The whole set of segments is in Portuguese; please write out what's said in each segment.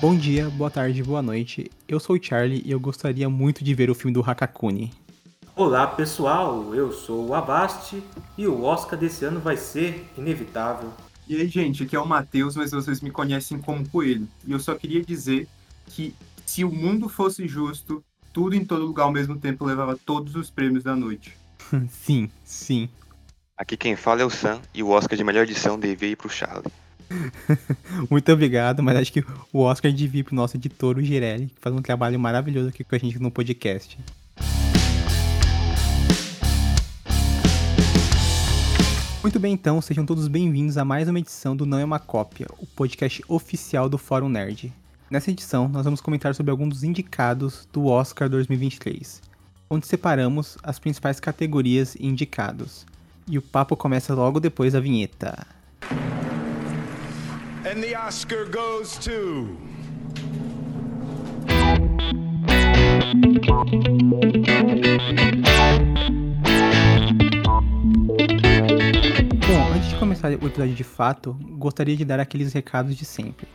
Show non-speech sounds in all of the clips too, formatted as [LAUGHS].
Bom dia, boa tarde, boa noite. Eu sou o Charlie e eu gostaria muito de ver o filme do Hakakuni. Olá pessoal, eu sou o Avast e o Oscar desse ano vai ser inevitável. E aí, gente, aqui é o Matheus, mas vocês me conhecem como Coelho. E eu só queria dizer que se o mundo fosse justo, tudo em todo lugar ao mesmo tempo levava todos os prêmios da noite. [LAUGHS] sim, sim. Aqui quem fala é o Sam e o Oscar de melhor edição devia ir pro Charlie. [LAUGHS] Muito obrigado, mas acho que o Oscar devia pro nosso editor, o Girelli, que faz um trabalho maravilhoso aqui com a gente no podcast. Muito bem, então, sejam todos bem-vindos a mais uma edição do Não é uma Cópia, o podcast oficial do Fórum Nerd. Nessa edição, nós vamos comentar sobre alguns dos indicados do Oscar 2023, onde separamos as principais categorias e indicados. E o papo começa logo depois da vinheta. And the Oscar goes to Bom, antes de começar o episódio de fato, gostaria de dar aqueles recados de sempre.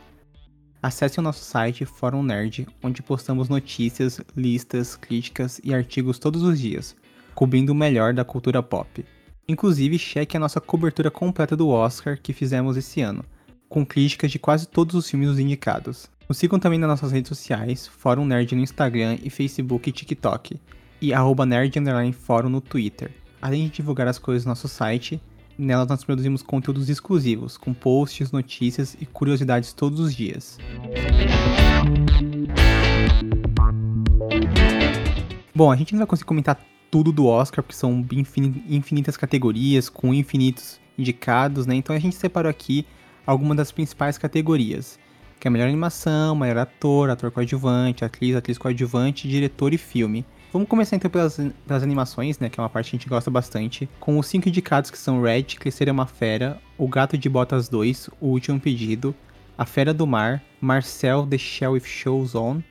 Acesse o nosso site Fórum Nerd, onde postamos notícias, listas, críticas e artigos todos os dias, cobrindo o melhor da cultura pop. Inclusive, cheque a nossa cobertura completa do Oscar que fizemos esse ano, com críticas de quase todos os filmes indicados. Nos sigam também nas nossas redes sociais, Fórum Nerd no Instagram e Facebook e TikTok, e arroba Nerd Fórum no Twitter. Além de divulgar as coisas no nosso site, nelas nós produzimos conteúdos exclusivos, com posts, notícias e curiosidades todos os dias. Bom, a gente não vai conseguir comentar tudo do Oscar, porque são infinitas categorias, com infinitos indicados, né? Então a gente separou aqui algumas das principais categorias, que é melhor animação, melhor ator, ator coadjuvante, atriz, atriz coadjuvante, diretor e filme. Vamos começar então pelas, pelas animações, né, que é uma parte que a gente gosta bastante, com os cinco indicados que são Red, Crescer é uma Fera, O Gato de Botas 2, O Último Pedido, A Fera do Mar, Marcel The Shell With Shows On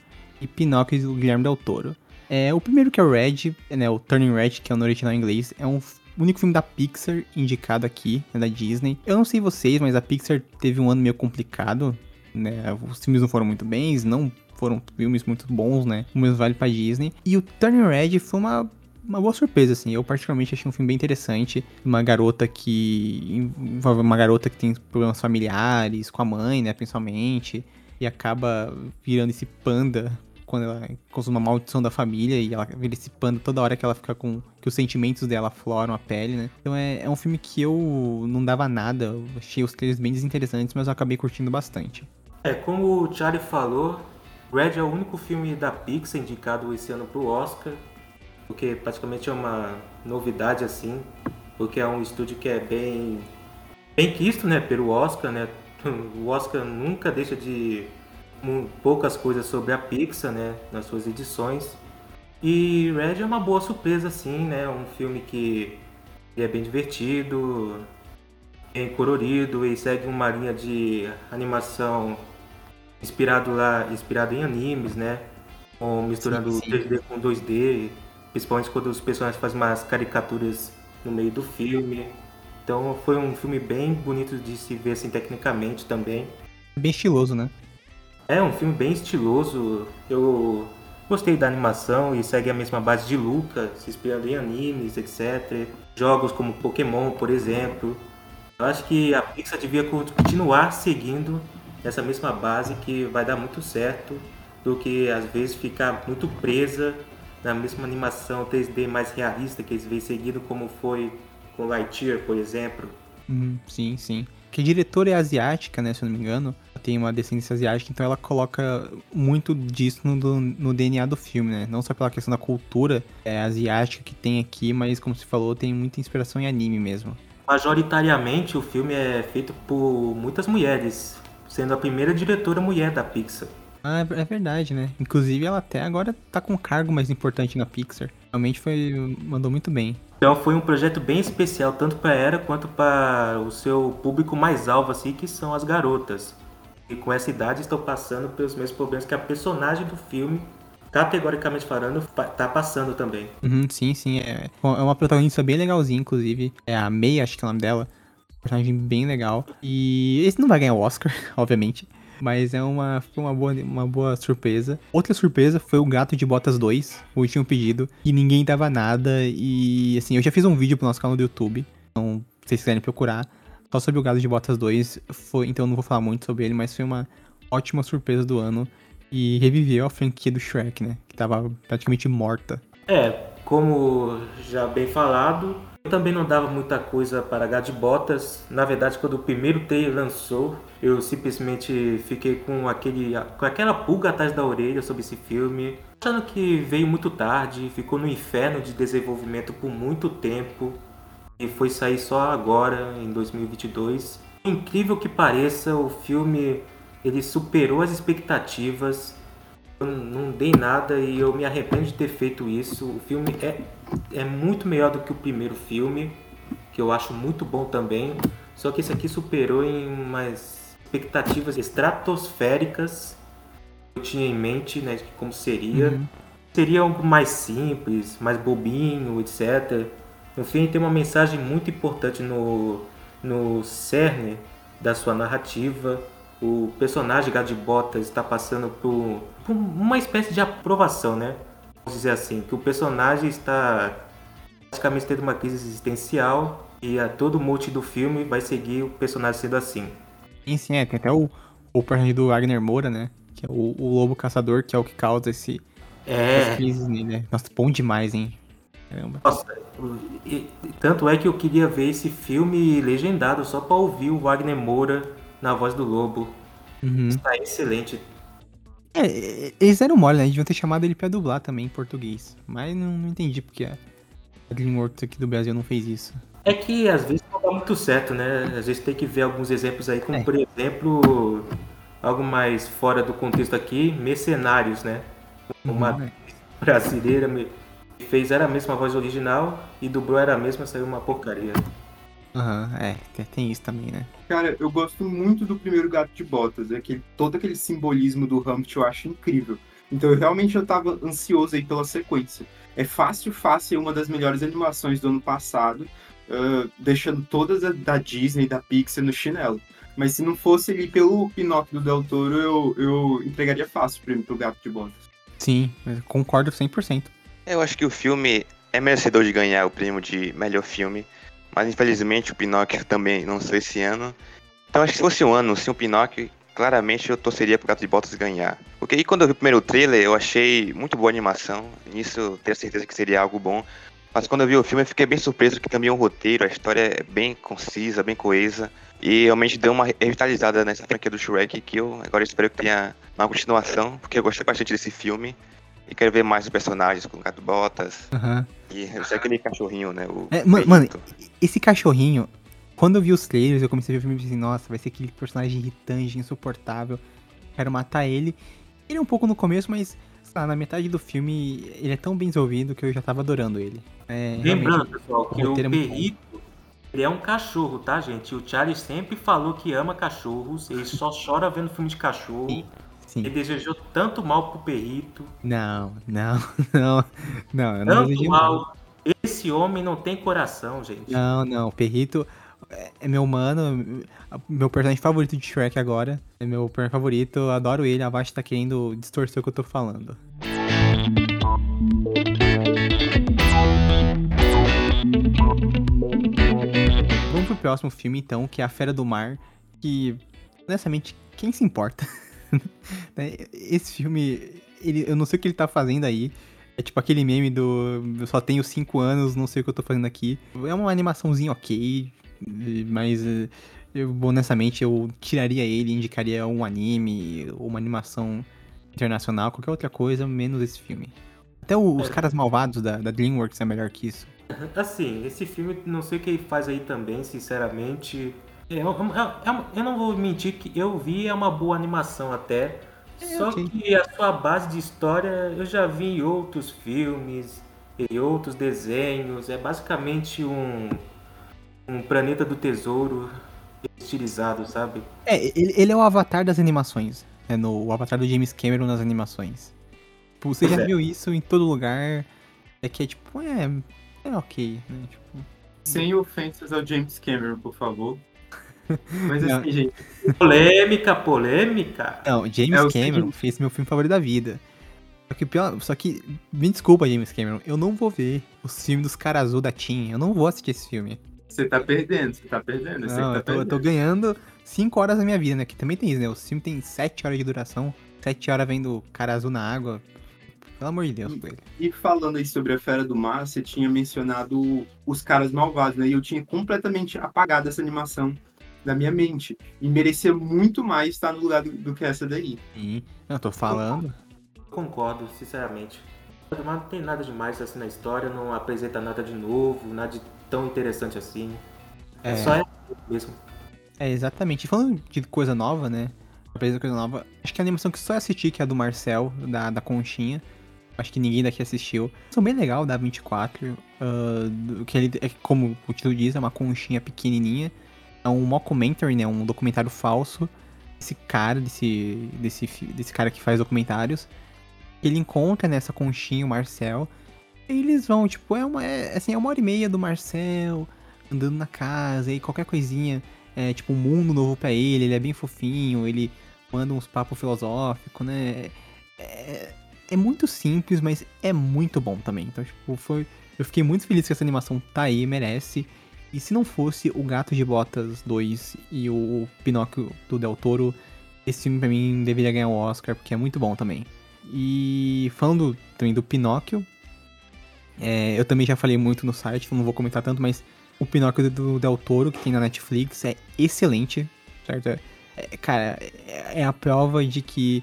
e Pinóquio do Guilherme Del Toro. É, o primeiro que é o Red, né, o Turning Red, que é no original em inglês, é um único filme da Pixar indicado aqui, né, da Disney. Eu não sei vocês, mas a Pixar teve um ano meio complicado, né? Os filmes não foram muito bens, não foram filmes muito bons, né? O mesmo vale pra Disney. E o Turning Red foi uma uma boa surpresa, assim. Eu particularmente achei um filme bem interessante. Uma garota que. uma garota que tem problemas familiares, com a mãe, né, principalmente. E acaba virando esse panda quando ela consome uma maldição da família e ela vira esse panda toda hora que ela fica com. que os sentimentos dela floram a pele, né? Então é, é um filme que eu não dava nada, eu achei os trailers bem desinteressantes, mas eu acabei curtindo bastante. É, como o Charlie falou, Red é o único filme da Pixar indicado esse ano pro Oscar, porque praticamente é uma novidade assim, porque é um estúdio que é bem bem quisto, né, pelo Oscar, né? [LAUGHS] O Oscar nunca deixa de poucas coisas sobre a Pixar, né, nas suas edições. E Red é uma boa surpresa, assim, né, um filme que é bem divertido, bem colorido e segue uma linha de animação inspirado lá, inspirado em animes, né, com, misturando sim, sim. 3D com 2D, principalmente quando os personagens fazem umas caricaturas no meio do filme. Então foi um filme bem bonito de se ver assim tecnicamente também. Bem estiloso, né? É um filme bem estiloso. Eu gostei da animação e segue a mesma base de luta, se inspirando em animes, etc. Jogos como Pokémon, por exemplo. Eu acho que a Pixar devia continuar seguindo essa mesma base que vai dar muito certo do que às vezes ficar muito presa na mesma animação 3D mais realista que eles vêm seguindo como foi com Lightyear, por exemplo. Uhum, sim, sim. Que diretora é asiática, né, se eu não me engano. Tem uma descendência asiática, então ela coloca muito disso no, no DNA do filme, né? Não só pela questão da cultura é, asiática que tem aqui, mas como você falou, tem muita inspiração em anime mesmo. Majoritariamente o filme é feito por muitas mulheres, sendo a primeira diretora mulher da Pixar. Ah, é, é verdade, né? Inclusive ela até agora tá com um cargo mais importante na Pixar. Realmente foi. mandou muito bem. Então foi um projeto bem especial, tanto para ela quanto para o seu público mais alvo, assim, que são as garotas. E com essa idade estão passando pelos mesmos problemas que a personagem do filme, categoricamente falando, tá passando também. Uhum, sim, sim. É, é uma protagonista bem legalzinha, inclusive. É a May, acho que é o nome dela. Personagem bem legal. E esse não vai ganhar o Oscar, [LAUGHS] obviamente. Mas é uma, foi uma boa, uma boa surpresa. Outra surpresa foi o Gato de Botas 2, o último pedido, e ninguém dava nada. E assim, eu já fiz um vídeo pro nosso canal do YouTube, então se vocês quiserem procurar, só sobre o Gato de Botas 2, foi, então não vou falar muito sobre ele, mas foi uma ótima surpresa do ano. E reviveu a franquia do Shrek, né? Que tava praticamente morta. É, como já bem falado, eu também não dava muita coisa para Gato de Botas. Na verdade, quando o primeiro trailer lançou, eu simplesmente fiquei com, aquele, com aquela pulga atrás da orelha sobre esse filme. Achando que veio muito tarde, ficou no inferno de desenvolvimento por muito tempo e foi sair só agora, em 2022. Incrível que pareça, o filme ele superou as expectativas. Eu não dei nada e eu me arrependo de ter feito isso. O filme é, é muito melhor do que o primeiro filme, que eu acho muito bom também. Só que esse aqui superou em umas expectativas estratosféricas que eu tinha em mente, né, de como seria. Uhum. Seria algo mais simples, mais bobinho, etc. No fim, tem uma mensagem muito importante no, no cerne da sua narrativa o personagem Gato de Botas está passando por, por, uma espécie de aprovação, né? Vamos dizer assim, que o personagem está praticamente tendo uma crise existencial e a todo o mote do filme vai seguir o personagem sendo assim. Sim, sim, é. Tem até o, o personagem do Wagner Moura, né? Que é o, o lobo caçador, que é o que causa esse, É, essas crises nele, né? Nossa, bom demais, hein? Caramba. nossa, e- tanto é que eu queria ver esse filme legendado só para ouvir o Wagner Moura na voz do lobo. Uhum. Está excelente. É, é, eles deram mole, né? Eles deviam ter chamado ele pra dublar também em português. Mas não, não entendi porque a DreamWorks aqui do Brasil não fez isso. É que às vezes não dá muito certo, né? Às vezes tem que ver alguns exemplos aí, como É. por exemplo, algo mais fora do contexto aqui, Mercenários, né? Uma Uhum, brasileira fez era a mesma voz original e dublou era a mesma, saiu uma porcaria. Aham, é, tem- isso também, né? Cara, eu gosto muito do primeiro Gato de Botas. É aquele, todo aquele simbolismo do Humpty eu acho incrível. Então eu realmente eu tava ansioso aí pela sequência. É fácil, fácil, uma das melhores animações do ano passado, ah, deixando todas a, da Disney, da Pixar no chinelo. Mas se não fosse ali pelo Pinóquio do Del Toro, eu, eu entregaria fácil o prêmio pro Gato de Botas. Sim, concordo 100%. Eu acho que o filme é merecedor de ganhar o prêmio de melhor filme, mas infelizmente o Pinóquio também lançou esse ano. Então acho que se fosse um ano sem o Pinóquio, claramente eu torceria pro Gato de Botas ganhar. Porque aí quando eu vi o primeiro trailer, eu achei muito boa a animação, nisso tenho certeza que seria algo bom. Mas quando eu vi o filme, eu fiquei bem surpreso que também o roteiro, a história é bem concisa, bem coesa. E realmente deu uma revitalizada nessa franquia do Shrek, que eu agora espero que tenha uma continuação, porque eu gostei bastante desse filme. E quero ver mais personagens com Gato Botas. Aham. E eu sei aquele cachorrinho, né? O É, ma- mano, Perrito. Esse cachorrinho, quando eu vi os trailers, eu comecei a ver o filme e pensei, nossa, vai ser aquele personagem irritante, insuportável. Quero matar ele. Ele é um pouco no começo, mas sei lá, na metade do filme ele é tão bem resolvido que eu já tava adorando ele. É, Lembrando, pessoal, que o o roteiro é. Perrito ele é um cachorro, tá, gente? O Charlie sempre falou que ama cachorros, ele só chora vendo filme de cachorro. Sim. Sim. Ele desejou tanto mal pro Perrito, Não, não, [LAUGHS] não, não, eu não tanto mal. mal. Esse homem não tem coração, gente. Não, não, o Perrito é- é meu mano, meu personagem favorito de Shrek agora. É meu personagem favorito, adoro ele, a Vasti tá querendo distorcer o que eu tô falando. Vamos pro próximo filme, então, que é A Fera do Mar, que, honestamente, quem se importa? [LAUGHS] [LAUGHS] Né, Esse filme, ele, eu não sei o que ele tá fazendo aí. É tipo aquele meme do eu só tenho 5 anos, não sei o que eu tô fazendo aqui. É uma animaçãozinha ok, mas eh, eu, honestamente eu tiraria ele, indicaria um anime, ou uma animação internacional, qualquer outra coisa, menos esse filme. Até o- os É. caras malvados da, da DreamWorks é melhor que isso. Assim, esse filme, não sei o que ele faz aí também, sinceramente. É, um- é um- eu não vou mentir que eu vi, é uma boa animação até. É, Só que a sua base de história eu já vi em outros filmes, em outros desenhos. É basicamente um, um planeta do tesouro estilizado, sabe? É, ele, ele é o avatar das animações. É no, o avatar do James Cameron nas animações. Tipo, você Pois já é. viu isso em todo lugar. É que é tipo, é. É ok, né? Tipo. Sem ofensas ao James Cameron, por favor. Mas Não. assim, gente, Polêmica, polêmica. Não, James É o Cameron seguinte. fez meu filme favorito da vida. Só que, pior, só que, me desculpa, James Cameron, eu não vou ver os filmes dos caras azul da Tim. Eu não vou assistir esse filme. você tá perdendo, você tá perdendo. Não, tá eu tô, eu perdendo. tô ganhando 5 horas da minha vida, né? Que também tem isso, né? O filme tem 7 horas de duração. 7 horas vendo cara azul na água. Pelo amor de Deus, Coelho. E falando aí sobre a Fera do Mar, você tinha mencionado os caras malvados, né? E eu tinha completamente apagado essa animação da minha mente. E merecia muito mais estar no lugar do, do que essa daí. Sim. Não, eu tô falando. Concordo, sinceramente. Mas não tem nada demais assim na história, não apresenta nada de novo, nada de tão interessante assim. É. Só é mesmo. É, exatamente. E Falando de coisa nova, né? De coisa nova, acho que a animação que só assisti, que é a do Marcel, da, da Conchinha. Acho que ninguém daqui assistiu. São bem legal, da 24. ah, do- que ele, é, como o título diz, é uma conchinha pequenininha. É um mockumentary, né? Um documentário falso. Esse cara, desse, desse, desse cara que faz documentários. Ele encontra nessa conchinha o Marcel. E eles vão, tipo, é uma, é, assim, é uma hora e meia do Marcel andando na casa e qualquer coisinha é tipo um mundo novo pra ele, ele é bem fofinho, ele manda uns papos filosóficos, né? É, é muito simples, mas é muito bom também. Então, tipo, foi. Eu fiquei muito feliz que essa animação tá aí, merece. E se não fosse o Gato de Botas 2 e o Pinóquio do Del Toro, esse filme pra mim deveria ganhar o Oscar, porque é muito bom também. E falando também do Pinóquio, é, eu também já falei muito no site, então não vou comentar tanto, mas o Pinóquio do Del Toro, que tem na Netflix, é excelente, certo? É, cara, é, é a prova de que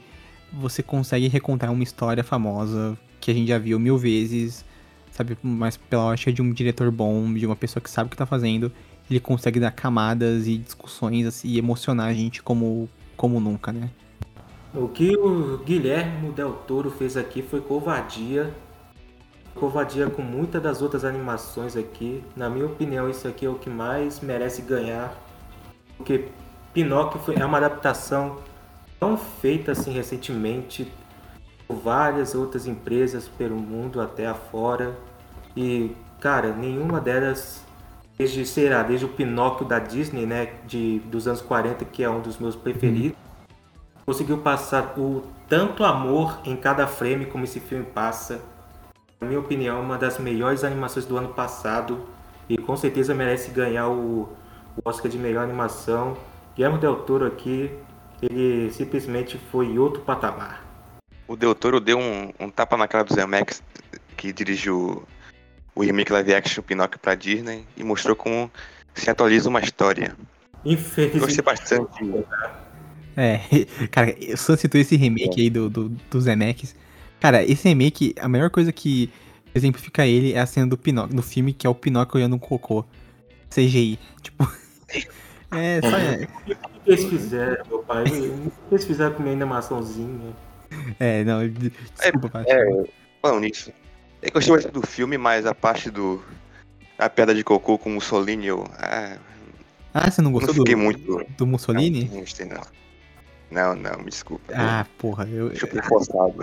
você consegue recontar uma história famosa que a gente já viu mil vezes, sabe? Mas pela ótica de um diretor bom, de uma pessoa que sabe o que tá fazendo, ele consegue dar camadas e discussões assim, e emocionar a gente como, como nunca, né? O que o Guilherme Del Toro fez aqui foi covardia. Covardia com muitas das outras animações aqui. Na minha opinião, isso aqui é o que mais merece ganhar. Porque Pinóquio foi- é uma adaptação tão feita assim recentemente várias outras empresas pelo mundo até afora. E, cara, nenhuma delas, desde, sei lá, desde o Pinóquio da Disney, né, de, dos anos 40, que é um dos meus preferidos, conseguiu passar o tanto amor em cada frame como esse filme passa. Na minha opinião, uma das melhores animações do ano passado e com certeza merece ganhar o, o Oscar de melhor animação. Guillermo Del Toro aqui, ele simplesmente foi outro patamar. O Del Toro deu um, um tapa na cara do Zemeckis, que dirigiu o remake live action Pinóquio pra Disney, e mostrou como se atualiza uma história. Gostei Infelizmente, bastante. É, [LAUGHS] cara, eu só citou esse remake aí do, do, do Zemeckis. Cara, esse remake, a melhor coisa que exemplifica ele é a cena do Pinóquio, do filme, que é o Pinóquio olhando um cocô. CGI. Tipo. [LAUGHS] É, só. É, o que eles fizeram, meu pai? O que eles fizeram com minha animaçãozinha? [LAUGHS] é não. de- Desculpa, Paty. É, falando nisso, eu gostei bastante do filme, mas a parte do. A pedra de cocô com o Mussolini, eu. Ah, Ah, você não não gostou do, fiquei muito. do Mussolini? Não, não gostei, não. Não, não, me desculpa. Ah, porra, eu, Deixa eu forçado.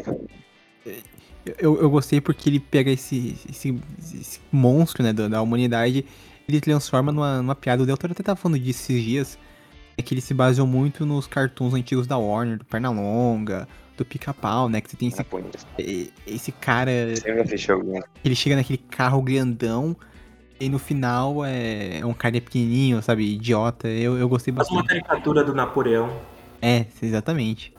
eu, eu gostei porque ele pega esse, esse, esse monstro, né, da, da humanidade, ele transforma numa, numa piada. O Del Toro até tava falando disso esses dias, é que ele se baseou muito nos cartoons antigos da Warner, do Pernalonga, do Pica-Pau, né, que você tem esse, e- esse cara, alguém. ele chega naquele carro grandão, e no final é, é um cara pequenininho, sabe, idiota. Eu, eu gostei Faz uma bastante. caricatura do Napoleão. É, exatamente.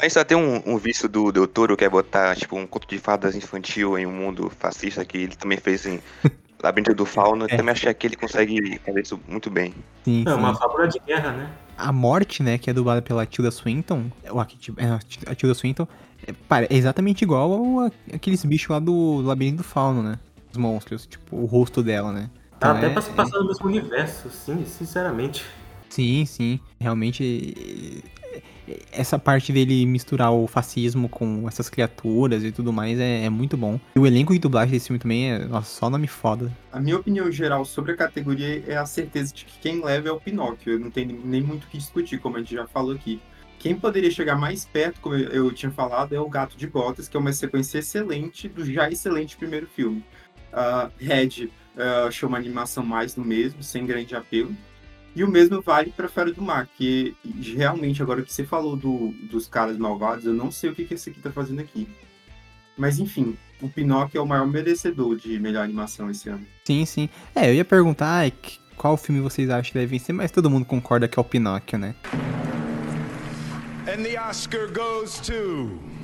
Aí só tem um, um vício do Del Toro que é botar, tipo, um conto de fadas infantil em um mundo fascista que ele também fez em Labirinto do Fauno. É. Também achei que ele consegue fazer isso muito bem. Sim, É sim. uma fábula de guerra, né? A morte, né, que é dublada pela Tilda Swinton, ou a, é, a Tilda Swinton, é, é exatamente igual ao, a- aqueles bichos lá do, Labirinto do Fauno, né? Os monstros, tipo, o rosto dela, né? Dá Então até é- pra se passar no mesmo universo, sim, sinceramente. Sim, sim. Realmente, é- é- essa parte dele misturar o fascismo com essas criaturas e tudo mais é, é muito bom. E o elenco de dublagem desse filme também é, nossa, só nome foda. A minha opinião geral sobre a categoria é a certeza de que quem leva é o Pinóquio. Não tenho nem muito o que discutir, como a gente já falou aqui. Quem poderia chegar mais perto, como eu tinha falado, é o Gato de Botas, que é uma sequência excelente do já excelente primeiro filme. Uh, Red uh, achou uma animação mais do mesmo, sem grande apelo. E o mesmo vale para Fera do Mar, que realmente, agora que você falou do, dos caras malvados, eu não sei o que, que esse aqui tá fazendo aqui. Mas enfim, o Pinóquio é o maior merecedor de melhor animação esse ano. Sim, sim. É, eu ia perguntar ai, qual filme vocês acham que deve vencer, mas todo mundo concorda que é o Pinóquio, né? And the Oscar goes to...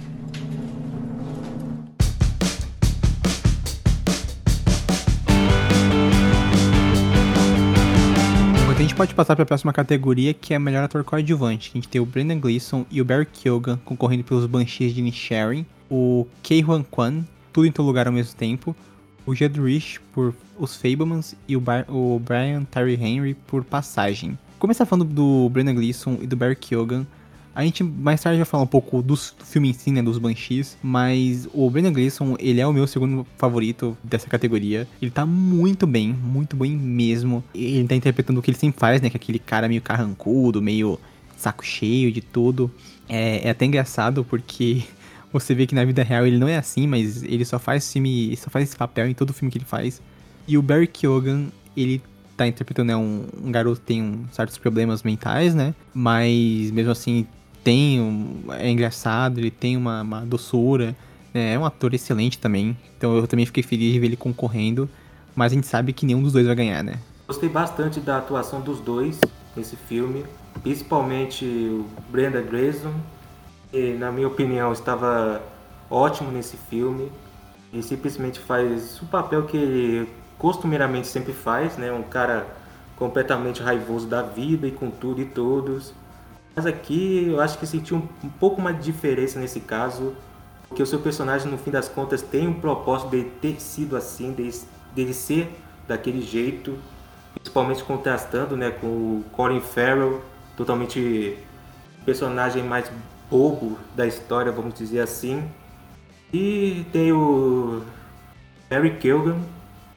gente pode passar para a próxima categoria, que é melhor ator coadjuvante. A gente tem o Brendan Gleeson e o Barry Keoghan concorrendo pelos Banshees de Nisharing, o Kei Huan Kwan, tudo em todo lugar ao mesmo tempo, o Jed Rich por Os Fablemans e o, Bar o Brian Terry Henry por Passagem. Começar falando do Brendan Gleeson e do Barry Keoghan, a gente mais tarde vai falar um pouco do, do filme em si, né, dos Banshees, mas o Brendan Gleeson, ele é o meu segundo favorito dessa categoria. Ele tá muito bem, muito bem mesmo. Ele tá interpretando o que ele sempre faz, né, que é aquele cara meio carrancudo, meio saco cheio de tudo. É, é até engraçado porque [LAUGHS] você vê que na vida real ele não é assim, mas ele só faz filme, só faz esse papel em todo filme que ele faz. E o Barry Keoghan, ele tá interpretando né, um, um garoto que tem um, certos problemas mentais, né? Mas mesmo assim tem um, é engraçado, ele tem uma, uma doçura, né? é um ator excelente também. Então eu também fiquei feliz de ver ele concorrendo, mas a gente sabe que nenhum dos dois vai ganhar, né? Gostei bastante da atuação dos dois nesse filme, principalmente o Brenda Grayson, que na minha opinião estava ótimo nesse filme e simplesmente faz o papel que ele costumeiramente sempre faz, né? Um cara completamente raivoso da vida e com tudo e todos. Mas aqui eu acho que senti um, um pouco mais de diferença nesse caso, porque o seu personagem, no fim das contas, tem um propósito de ter sido assim, de, dele ser daquele jeito, principalmente contrastando né, com o Colin Farrell, totalmente personagem mais bobo da história, vamos dizer assim. E tem o Harry Kilgan,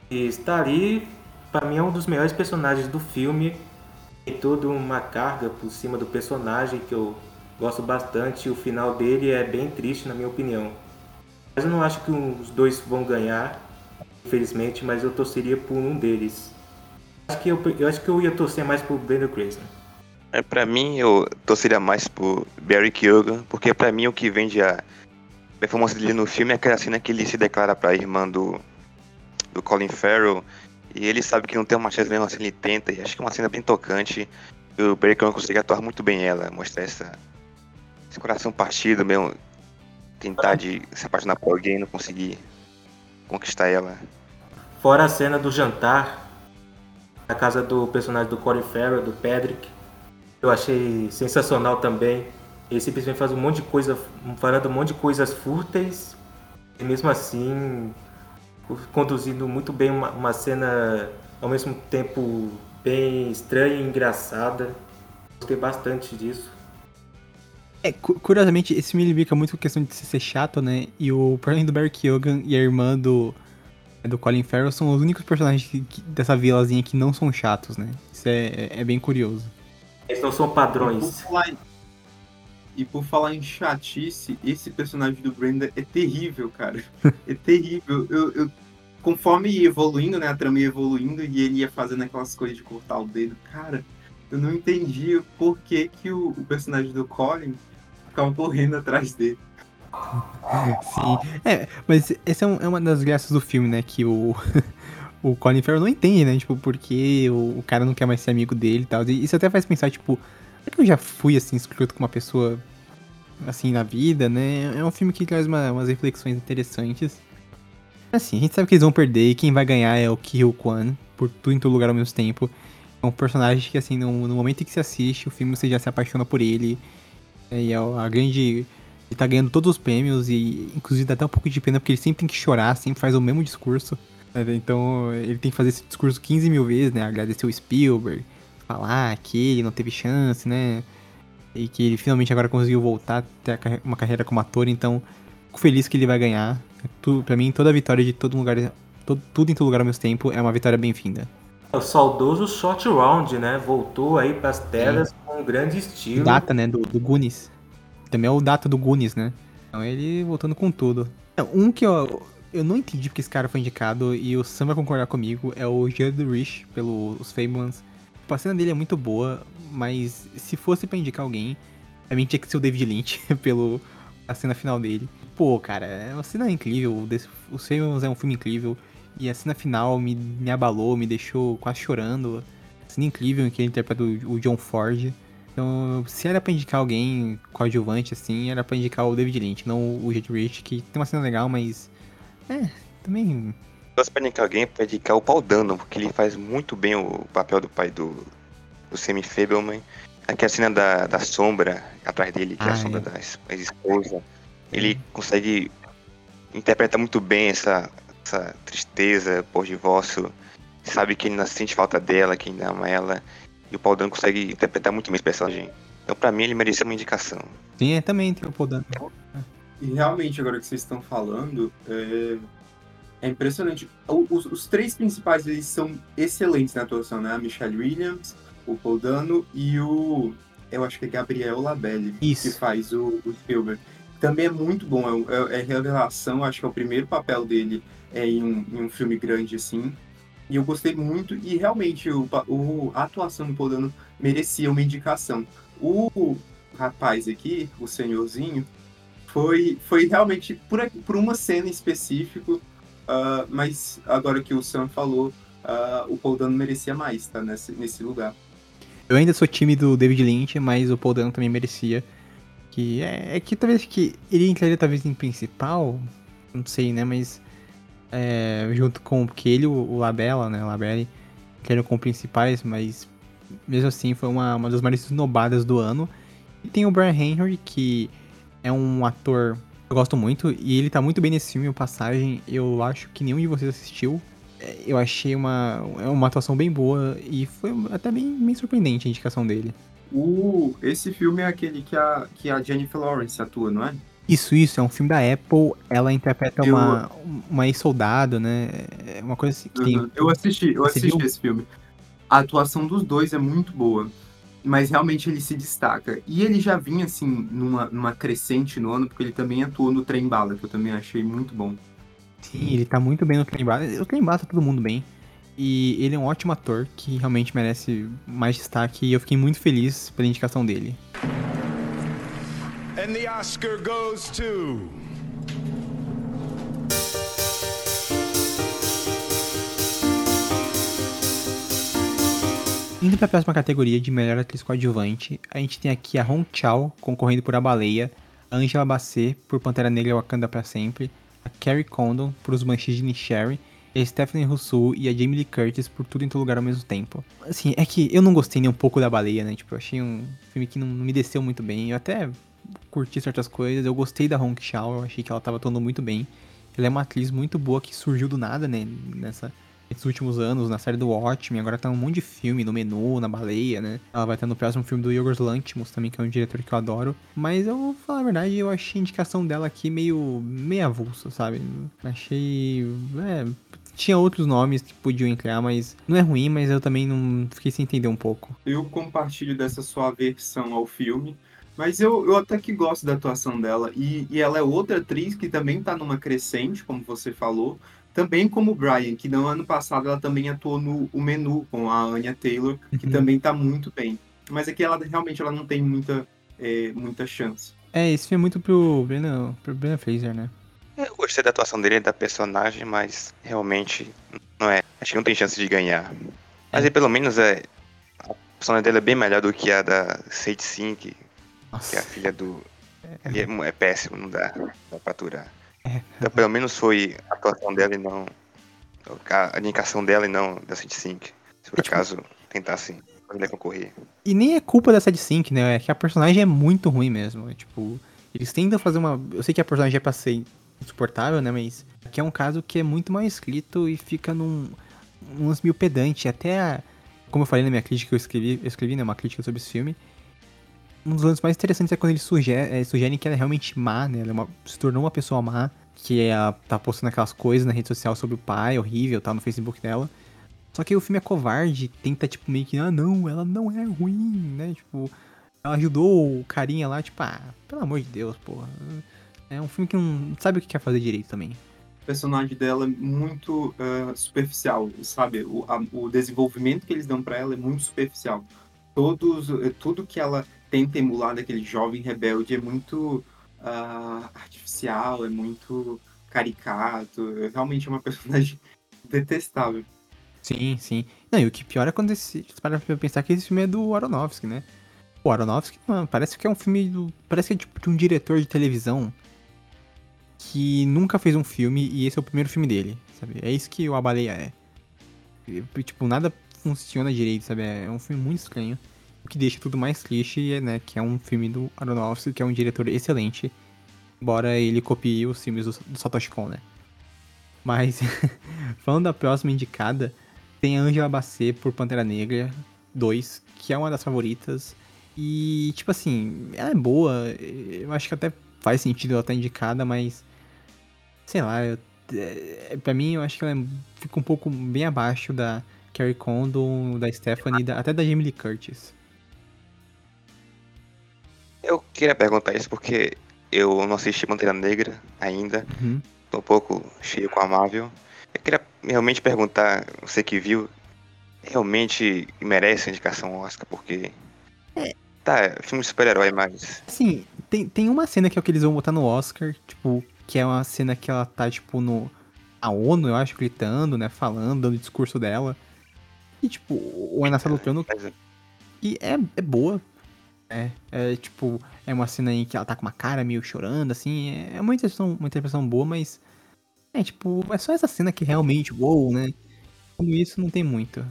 que está ali, para mim é um dos melhores personagens do filme, tem toda uma carga por cima do personagem que eu gosto bastante. O final dele é bem triste, na minha opinião. Mas eu não acho que os dois vão ganhar, infelizmente, mas eu torceria por um deles. Acho que eu, eu acho que eu ia torcer mais por Brandon Fraser. É, pra mim, eu torceria mais por Barry Keoghan, porque pra mim o que vende a performance dele no filme é aquela cena que ele se declara pra irmã do, do Colin Farrell e ele sabe que não tem uma chance mesmo assim, ele tenta. E acho que é uma cena bem tocante. E o Bacon consegue atuar muito bem ela, mostrar essa, esse coração partido mesmo. Tentar de se apaixonar por alguém e não conseguir conquistar ela. Fora a cena do jantar, na casa do personagem do Corey Farrell, do Pedrick, eu achei sensacional também. Ele simplesmente faz um monte de coisa, falando um monte de coisas fúteis, e mesmo assim conduzindo muito bem uma, uma cena ao mesmo tempo bem estranha e engraçada. Gostei bastante disso. É, curiosamente, esse filme fica muito com questão de ser chato, né? E o personagem do Barry Keoghan e a irmã do, do Colin Farrell são os únicos personagens que, que, dessa vilazinha que não são chatos, né? Isso é, é, é bem curioso. Eles não são padrões. E por falar em chatice, esse personagem do Brenda é terrível, cara. [LAUGHS] É terrível. Eu, eu, conforme ia evoluindo, né? A trama ia evoluindo e ele ia fazendo aquelas coisas de cortar o dedo. Cara, eu não entendi por que, que o, o personagem do Colin ficava correndo atrás dele. [LAUGHS] Sim. É, mas essa é, um, é, uma das graças do filme, né? Que o, [LAUGHS] o Colin Farrell não entende, né? Tipo, porque o, o cara não quer mais ser amigo dele e tal. E isso até faz pensar, tipo, eu já fui assim, escroto com uma pessoa assim na vida, né? É um filme que traz uma, umas reflexões interessantes. Assim, a gente sabe que eles vão perder e quem vai ganhar é o Kyo Kwan, por tudo em todo lugar ao mesmo tempo. É um personagem que, assim, no, no momento em que se assiste, o filme você já se apaixona por ele. É, e é a grande. Ele tá ganhando todos os prêmios e, inclusive, dá até um pouco de pena porque ele sempre tem que chorar, sempre faz o mesmo discurso. Né? Então, ele tem que fazer esse discurso 15 mil vezes, né? Agradecer o Spielberg, falar que ele não teve chance, né? E que ele finalmente agora conseguiu voltar a ter uma carreira como ator, então fico feliz que ele vai ganhar. Tudo, pra mim, toda vitória de todo lugar, todo, tudo em todo lugar ao mesmo tempo é uma vitória bem-vinda. O saudoso Shot Round, né? Voltou aí pras telas Sim. com um grande estilo. Data, né? Do, do Goonies. Também é o data do Goonies, né? Então ele voltando com tudo. Um que eu, eu não entendi porque esse cara foi indicado e o Sam vai concordar comigo é o Judd Rich pelos Fablemans. Tipo, a cena dele é muito boa, mas se fosse pra indicar alguém, a mim tinha que ser o David Lynch, [LAUGHS] pelo a cena final dele. Pô, cara, é uma cena incrível, o Famous é um filme incrível, e a cena final me, me abalou, me deixou quase chorando. A cena incrível em que ele interpreta o, o John Ford. Então, se era pra indicar alguém coadjuvante, assim, era pra indicar o David Lynch, não o Jet Rich, que tem uma cena legal, mas. É, também. Fosse pra indicar alguém, pra indicar o Paul Dano, porque ele faz muito bem o papel do pai do, do Semi Fableman. Aqui a cena da, da sombra atrás dele, que ah, é a sombra é. da esposa. Ele consegue interpreta muito bem essa, essa tristeza pós-divórcio. Sabe que ele não sente falta dela, que ainda ama ela. E o Paul Dano consegue interpretar muito bem esse personagem. Então, pra mim, ele merecia uma indicação. Sim, é, também tem o Paul Dano. E realmente, agora que vocês estão falando, é, é impressionante. Os, os, três principais eles são excelentes na atuação, né? A Michelle Williams, o Paul Dano e o. Eu acho que é Gabriel Labelle, Isso. que faz o, o Spielberg. Também é muito bom, é, é, é, revelação, acho que é o primeiro papel dele é em um, em um filme grande assim. E eu gostei muito, e realmente o, o, a atuação do Paul Dano merecia uma indicação. O rapaz aqui, o senhorzinho, foi, foi realmente por, por uma cena específica, uh, mas agora que o Sam falou, uh, o Paul Dano merecia mais, tá? Nesse, nesse lugar. Eu ainda sou time do David Lynch, mas o Paul Dano também merecia. Que é, é que talvez que ele entraria talvez em principal, não sei, né? Mas é, junto com porque ele, o, o Labella, né? O Labelli, que eram com principais, mas mesmo assim foi uma, uma das mais esnobadas do ano. E tem o Brian Henry, que é um ator eu gosto muito, e ele tá muito bem nesse filme, o Passagem. Eu acho que nenhum de vocês assistiu. É, eu achei uma, uma atuação bem boa e foi até bem, bem surpreendente a indicação dele. O, esse filme é aquele que a, que a Jennifer Lawrence atua, não é? Isso, isso, é um filme da Apple. Ela interpreta eu... uma, uma ex-soldado, né? É uma coisa assim. Uhum. Tem... Eu assisti, eu Você assisti viu? esse filme. A atuação dos dois é muito boa. Mas realmente ele se destaca. E ele já vinha, assim, numa, numa crescente no ano, porque ele também atuou no Trem Bala, que eu também achei muito bom. Sim, ele tá muito bem no Trem Bala. O Trem Bala tá todo mundo bem. E ele é um ótimo ator que realmente merece mais destaque. E eu fiquei muito feliz pela indicação dele. And the Oscar goes to. Indo para a próxima categoria de melhor atriz coadjuvante, a gente tem aqui a Hong Chao concorrendo por A Baleia, a Angela Bassett por Pantera Negra Wakanda para sempre, a Carrie Condon por Os Manches de Nishere, a Stephanie Rousseau e a Jamie Lee Curtis por Tudo em Todo Lugar ao mesmo tempo. Assim, é que eu não gostei nem um pouco da Baleia, né? Tipo, eu achei um filme que não, não me desceu muito bem. Eu até curti certas coisas. Eu gostei da Hong Xiao, eu achei que ela tava atuando muito bem. Ela é uma atriz muito boa que surgiu do nada, né? Nessa, nesses últimos anos, na série do Watchmen, agora tá um monte de filme no menu, na baleia, né? Ela vai estar no próximo filme do Yorgos Lanthimos também, que é um diretor que eu adoro. Mas eu vou falar a verdade, eu achei a indicação dela aqui meio, meio avulsa, sabe? Achei... É, tinha outros nomes que podiam entrar, mas não é ruim, mas eu também não fiquei sem entender um pouco. Eu compartilho dessa sua aversão ao filme. Mas eu, eu até que gosto da atuação dela. E, e ela é outra atriz que também tá numa crescente, como você falou. Também como o Brian, que no ano passado ela também atuou no o Menu com a Anya Taylor, que uhum. também tá muito bem. Mas aqui ela realmente ela não tem muita, é, muita chance. É, esse filme é muito pro Brennan, pro Brennan Fraser, né? Eu gostei da atuação dele, da personagem, mas realmente não é. Acho que não tem chance de ganhar. Mas é. aí, pelo menos é. A personagem dele é bem melhor do que a da Sage Sink. Que é a filha do. É, é, é péssimo, não dá, não dá pra aturar. É. Então, pelo menos foi a atuação dela e não. A indicação dela e não da Side Sync. Se por é, tipo acaso tipo... tentassem ele concorrer. E nem é culpa da Side Sync, né? É que a personagem é muito ruim mesmo. É, tipo, eles tentam fazer uma. Eu sei que a personagem é pra ser insuportável, né? Mas aqui é um caso que é muito mal escrito e fica num. uns mil pedante. Até a... Como eu falei na minha crítica que eu escrevi, eu escrevi né, uma crítica sobre esse filme um dos lances mais interessantes é quando eles sugerem, é, sugerem que ela é realmente má, né? Ela é uma, se tornou uma pessoa má, que é, tá postando aquelas coisas na rede social sobre o pai, horrível, tá no Facebook dela. Só que o filme é covarde, tenta, tipo, meio que, ah, não, ela não é ruim, né? Tipo, ela ajudou o carinha lá, tipo, ah, pelo amor de Deus, porra. É um filme que não sabe o que quer fazer direito também. personagem dela é muito uh, superficial, sabe? O, a, o desenvolvimento que eles dão para ela é muito superficial. Todos, eh, tudo que ela tenta emular daquele jovem rebelde é muito uh, artificial, é muito caricato. Realmente é uma [LAUGHS] personagem detestável. Sim, sim. Não, e o que pior é quando esse, para pensar que esse filme é do Aronofsky, né? O Aronofsky, mano, parece que é um filme do. Parece que é tipo de um diretor de televisão que nunca fez um filme e esse é o primeiro filme dele, sabe? É isso que o A Baleia é. E, tipo, nada funciona direito, sabe? É um filme muito estranho. O que deixa tudo mais triste, né? Que é um filme do Aronofsky, que é um diretor excelente. Embora ele copie os filmes do, do Satoshi Kon, né? Mas, [LAUGHS] falando da próxima indicada, tem a Angela Bassett por Pantera Negra 2, que é uma das favoritas. E, tipo assim, ela é boa. Eu acho que até faz sentido ela estar indicada, mas sei lá, eu, é, pra mim eu acho que ela é, fica um pouco bem abaixo da Carrie Condon, da Stephanie, da, até da Jamie Lee Curtis. Eu queria perguntar isso porque eu não assisti Pantera Negra ainda. Uhum. Tô um pouco cheio com a Marvel. Eu queria realmente perguntar, você que viu, realmente merece a indicação Oscar, porque. É. Tá, é filme de super-herói, mas. Sim, tem, tem uma cena que é o que eles vão botar no Oscar, tipo, que é uma cena que ela tá, tipo, no. A ONU, eu acho, gritando, né? Falando, dando o discurso dela. E, tipo, o Ana lutando. E é, é boa. É, é, tipo, é uma cena em que ela tá com uma cara meio chorando, assim. É, é uma interpretação, uma interpretação boa, mas. É, tipo, é só essa cena que realmente, uou, né? Isso não tem muito.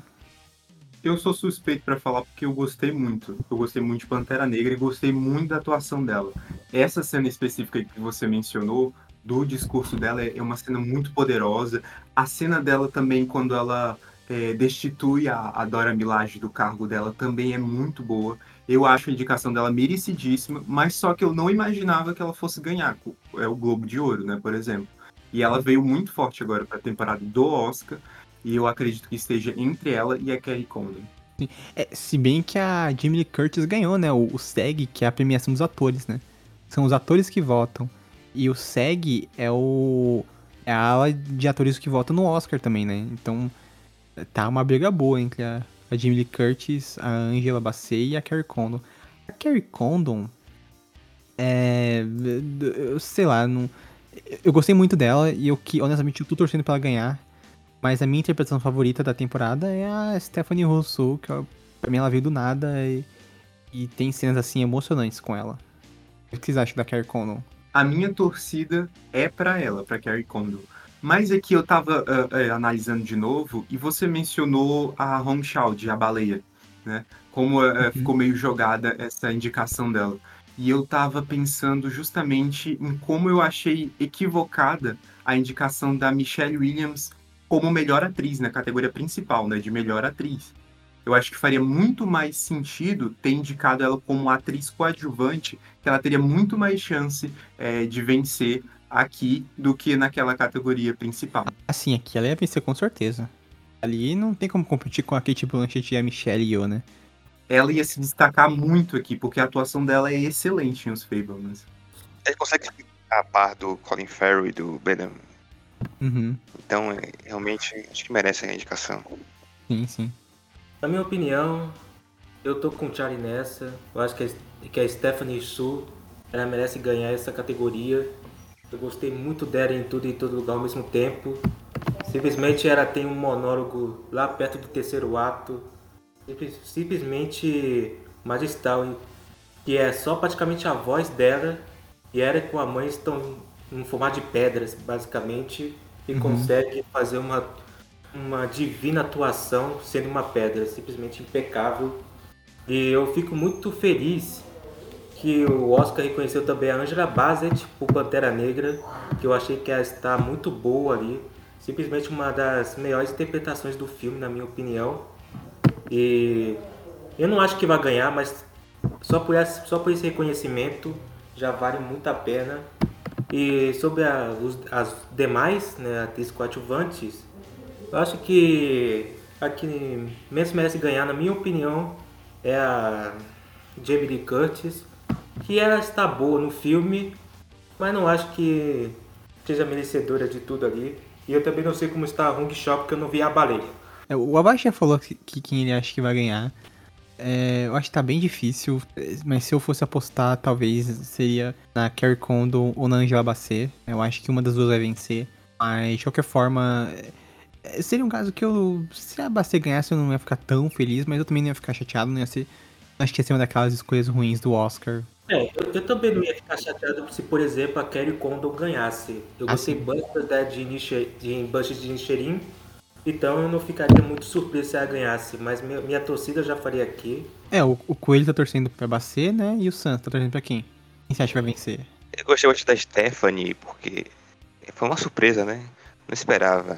Eu sou suspeito para falar porque eu gostei muito. Eu gostei muito de Pantera Negra e gostei muito da atuação dela. Essa cena específica que você mencionou do discurso dela é, é uma cena muito poderosa. A cena dela também, quando ela é, destitui a, a Dora Milaje do cargo dela, também é muito boa. Eu acho a indicação dela merecidíssima, mas só que eu não imaginava que ela fosse ganhar é o Globo de Ouro, né, por exemplo. E ela veio muito forte agora para a temporada do Oscar, e eu acredito que esteja entre ela e a Kelly Condon. É, se bem que a Jamie Curtis ganhou, né, o, o SEG, que é a premiação dos atores, né? São os atores que votam. E o SEG é o. É a ala de atores que votam no Oscar também, né? Então tá uma briga boa entre a, a Jamie Lee Curtis, a Angela Bassett e a Carrie Condon. A Carrie Condon. É. Sei lá, não. Eu gostei muito dela e eu que, honestamente, eu tô torcendo pra ela ganhar. Mas a minha interpretação favorita da temporada é a Stephanie Rousseau, que pra mim ela veio do nada e, e tem cenas assim emocionantes com ela. O que vocês acham da Carrie Condon? a minha torcida é para ela, para Carrie Condon. Mas aqui eu tava uh, uh, analisando de novo e você mencionou a de A Baleia, né? Como uh, uhum. ficou meio jogada essa indicação dela. E eu tava pensando justamente em como eu achei equivocada a indicação da Michelle Williams como melhor atriz na categoria principal, né, de melhor atriz eu acho que faria muito mais sentido ter indicado ela como atriz coadjuvante, que ela teria muito mais chance é, de vencer aqui do que naquela categoria principal. Assim, aqui ela ia vencer com certeza. Ali não tem como competir com a Kate Blanchett e a Michelle Yeoh, né? Ela ia se destacar muito aqui, porque a atuação dela é excelente em Os Fablemans. Ele consegue ficar a par do Colin Farrell e do Benham. Uhum. Então, é, realmente, acho que merece a indicação. Sim, sim. Na minha opinião, eu tô com o Charlie nessa. Eu acho que a, que a Stephanie Su ela merece ganhar essa categoria. Eu gostei muito dela em tudo e em todo lugar ao mesmo tempo. Simplesmente ela tem um monólogo lá perto do terceiro ato. Simplesmente magistral. Que é só praticamente a voz dela. E ela com a mãe estão em formato de pedras, basicamente. E uhum. consegue fazer uma uma divina atuação sendo uma pedra, simplesmente impecável. E eu fico muito feliz que o Oscar reconheceu também a Angela Bassett por Pantera Negra, que eu achei que ela está muito boa ali. Simplesmente uma das melhores interpretações do filme, na minha opinião. E eu não acho que vai ganhar, mas só por, esse, só por esse reconhecimento já vale muito a pena. E sobre a, os, as demais né, atrizes coadjuvantes, eu acho que a que menos merece ganhar, na minha opinião, é a Jamie Lee Curtis, que ela está boa no filme, mas não acho que seja merecedora de tudo ali. E eu também não sei como está a Hong Shop, porque eu não vi a baleia. É, o Abaixo já falou que, que quem ele acha que vai ganhar. É, eu acho que tá bem difícil, mas se eu fosse apostar, talvez seria na Carrie Condon ou na Angela Bassett. Eu acho que uma das duas vai vencer. Mas, de qualquer forma, é, seria um caso que eu. Se a Bassett ganhasse, eu não ia ficar tão feliz, mas eu também não ia ficar chateado, não ia ser. Acho que ia ser uma daquelas escolhas ruins do Oscar. É, eu, eu também não ia ficar chateado se, por exemplo, a Carrie Condon ganhasse. Eu Ah, gostei bastante da de, Niche- de Bush de Nichirin, então eu não ficaria muito surpreso se ela ganhasse, mas minha, minha torcida eu já faria aqui. É, o, o Coelho tá torcendo pra Bassett, né? E o Santos tá torcendo pra quem? Quem você acha que vai vencer? Eu gostei muito da Stephanie, porque foi uma surpresa, né? Não esperava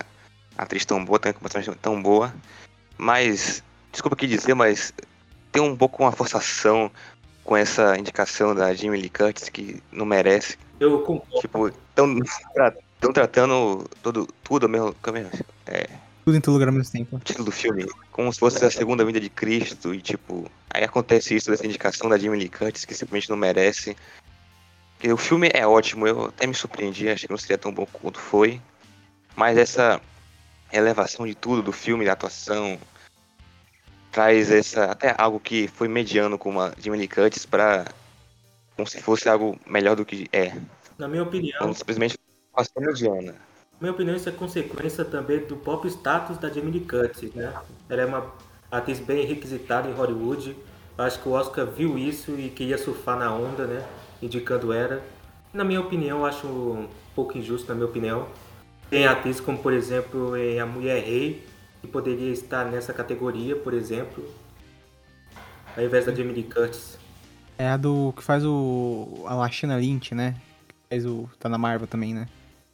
a atriz tão boa, tão, tão boa. Mas, desculpa aqui dizer, mas tem um pouco uma forçação com essa indicação da Jamie Lee Curtis que não merece. Eu concordo. Tipo, tão, tão tratando todo, tudo ao mesmo, mesmo é, Tudo em todo lugar ao mesmo tempo. título do filme, como se fosse a segunda vinda de Cristo, e tipo, aí acontece isso dessa indicação da Jamie Lee Curtis, que simplesmente não merece. Porque o filme é ótimo, eu até me surpreendi, achei que não seria tão bom quanto foi. Mas essa elevação de tudo do filme, da atuação, traz essa até algo que foi mediano com a Jamie Lee Curtis pra como se fosse algo melhor do que é. Na minha opinião, Então, simplesmente passou mediana. minha opinião isso é consequência também do próprio status da Jamie Lee Curtis, né? Ela é uma atriz bem requisitada em Hollywood. Acho que o Oscar viu isso e queria surfar na onda, né? Indicando ela. Na minha opinião, acho um pouco injusto, na minha opinião. Tem atrizes como, por exemplo, em A Mulher Rei, que poderia estar nessa categoria, por exemplo, ao invés da Jamie Lee Curtis. É a do que faz o. a Lashana Lynch, né? Que faz o. tá na Marvel também, né?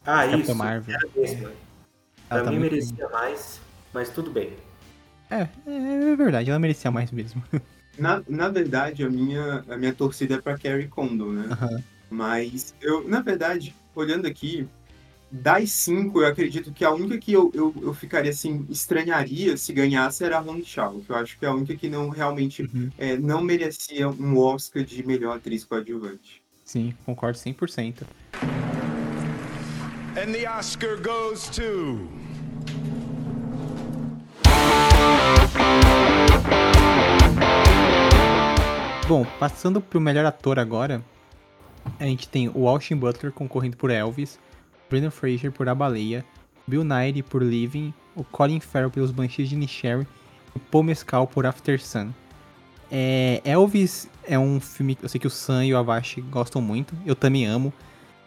Ah, Capitã isso. Marvel. Era mesmo. Ela Pra tá mim muito merecia mais, mas tudo bem. É, é, é verdade, ela merecia mais mesmo. [LAUGHS] Na, na verdade, a minha, a minha torcida é pra Carrie Condon, né? Aham. Mas eu, na verdade, olhando aqui, das cinco, eu acredito que a única que eu, eu, eu ficaria assim, estranharia se ganhasse era a Hong Chao, que eu acho que é a única que não realmente Uhum. é, não merecia um Oscar de melhor atriz coadjuvante. Sim, concordo 100%. And the Oscar goes to. Bom, passando pro melhor ator agora, a gente tem o Austin Butler concorrendo por Elvis, Brendan Fraser por A Baleia, Bill Nighy por Living, o Colin Farrell pelos Banshees de Inisherin e Paul Mescal por After Sun. É, Elvis é um filme que eu sei que o Sam e o Avashi gostam muito, eu também amo.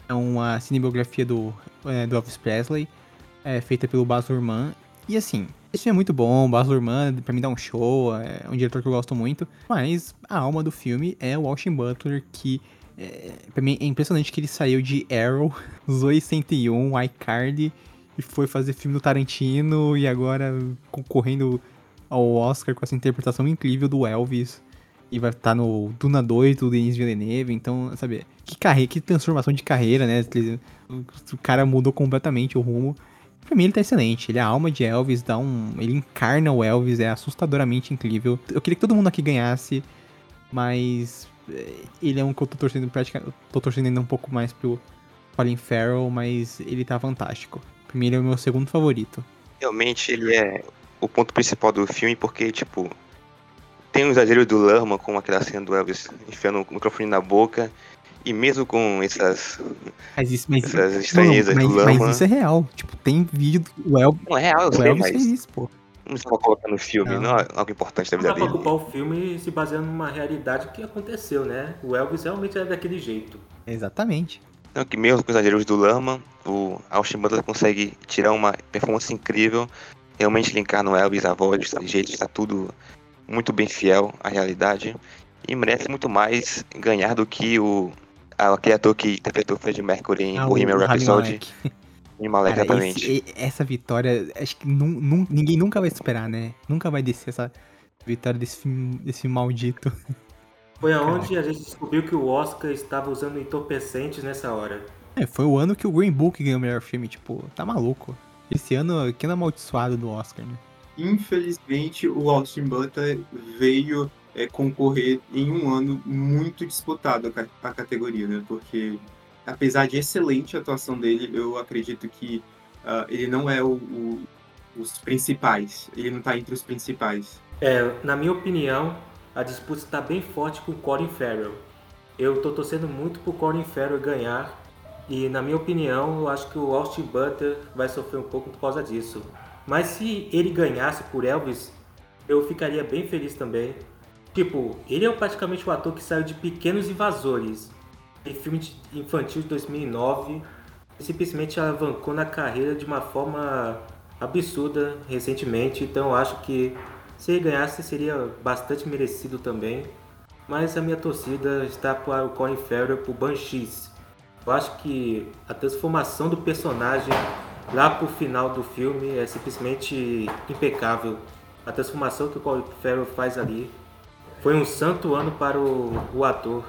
É uma cinebiografia do, é, do Elvis Presley, é, feita pelo Baz Luhrmann. E assim, esse filme é muito bom, Baz Luhrmann pra mim dá um show, é um diretor que eu gosto muito. Mas a alma do filme é o Austin Butler, que é, pra mim é impressionante que ele saiu de Arrow, Zoe 101, iCarly, e foi fazer filme do Tarantino, e agora concorrendo ao Oscar com essa interpretação incrível do Elvis. E vai estar no Duna 2 do Denis Villeneuve, então, sabe, que carreira, que transformação de carreira, né? O, cara mudou completamente o rumo. Pra mim ele tá excelente, ele é a alma de Elvis, dá um, ele encarna o Elvis, é assustadoramente incrível. Eu queria que todo mundo aqui ganhasse, mas ele é um que eu tô torcendo praticamente, tô torcendo ainda um pouco mais pro Colin Farrell, mas ele tá fantástico. Ele é o meu segundo favorito. Realmente ele é o ponto principal do filme, porque, tipo, tem um exagero do Lama, como aquela cena do Elvis enfiando o microfone na boca, e mesmo com essas, Mas isso, mas, essas não, estranhezas mas, do mas isso é real. Tipo, tem vídeo do Elvis, Não é real, eu o sei, Elvis mas fez isso, pô. Não estava colocando no filme, Não. não. é algo importante da Não vida dá pra dele. culpar o filme se baseando numa realidade que aconteceu, né? O Elvis realmente era daquele jeito. Exatamente. Então, que mesmo com os exageros do Lama, o Austin Butler consegue tirar uma performance incrível, realmente linkar no Elvis a voz, o jeito, está tudo muito bem fiel à realidade, e merece muito mais ganhar do que o ah, aquele ator que interpretou o Fred Mercury em Ah, Bohemian Rhapsody, Malek, Cara, exatamente. esse- essa vitória, acho que nun- nun- ninguém nunca vai esperar, né? Nunca vai descer essa vitória desse filme, desse maldito. Foi aonde a gente descobriu que o Oscar estava usando entorpecentes nessa hora. É, foi o ano que o Green Book ganhou o melhor filme, tipo, tá maluco. Esse ano, que ano amaldiçoado do Oscar, né? Infelizmente, o Austin Butler veio é, concorrer em um ano muito disputado a, a categoria, né? Porque apesar de excelente a atuação dele, eu acredito que uh, ele não é o, o, os principais. Ele não está entre os principais. É, na minha opinião, a disputa está bem forte com o Colin Farrell. Eu tô torcendo muito pro Colin Farrell ganhar e, na minha opinião, eu acho que o Austin Butler vai sofrer um pouco por causa disso. Mas se ele ganhasse por Elvis, eu ficaria bem feliz também. Tipo, ele é praticamente o ator que saiu de Pequenos Invasores, em filme infantil de 2009, e simplesmente alavancou na carreira de uma forma absurda recentemente. Então, acho que se ele ganhasse, seria bastante merecido também. Mas a minha torcida está para o Colin Farrell, por Banshees. Eu acho que a transformação do personagem lá pro final do filme é simplesmente impecável. A transformação que o Colin Farrell faz ali foi um santo ano para o, o ator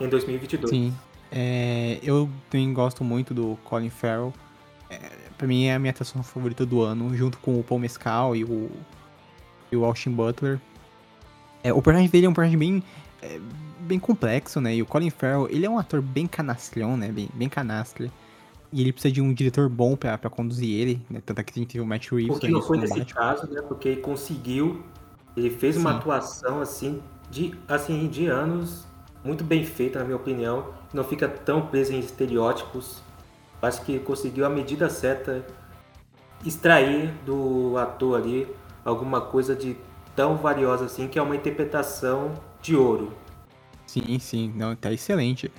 em 2022. Sim. É, eu também gosto muito do Colin Farrell. É, pra mim é a minha atração favorita do ano, junto com o Paul Mescal e o e o Austin Butler. É, o personagem dele é um personagem bem, é, bem complexo, né? E o Colin Farrell, ele é um ator bem canastrão, né? Bem, bem canastre. E ele precisa de um diretor bom pra, pra conduzir ele, né? Tanto é que a gente teve o Matt Reeves. Porque não foi nesse caso, né? Porque ele conseguiu, ele fez uma Sim. atuação, assim, de, assim, de anos, muito bem feita, na minha opinião. Não fica tão preso em estereótipos. Acho que conseguiu a medida certa extrair do ator ali alguma coisa de tão valiosa assim, que é uma interpretação de ouro. Sim, sim, não, tá excelente.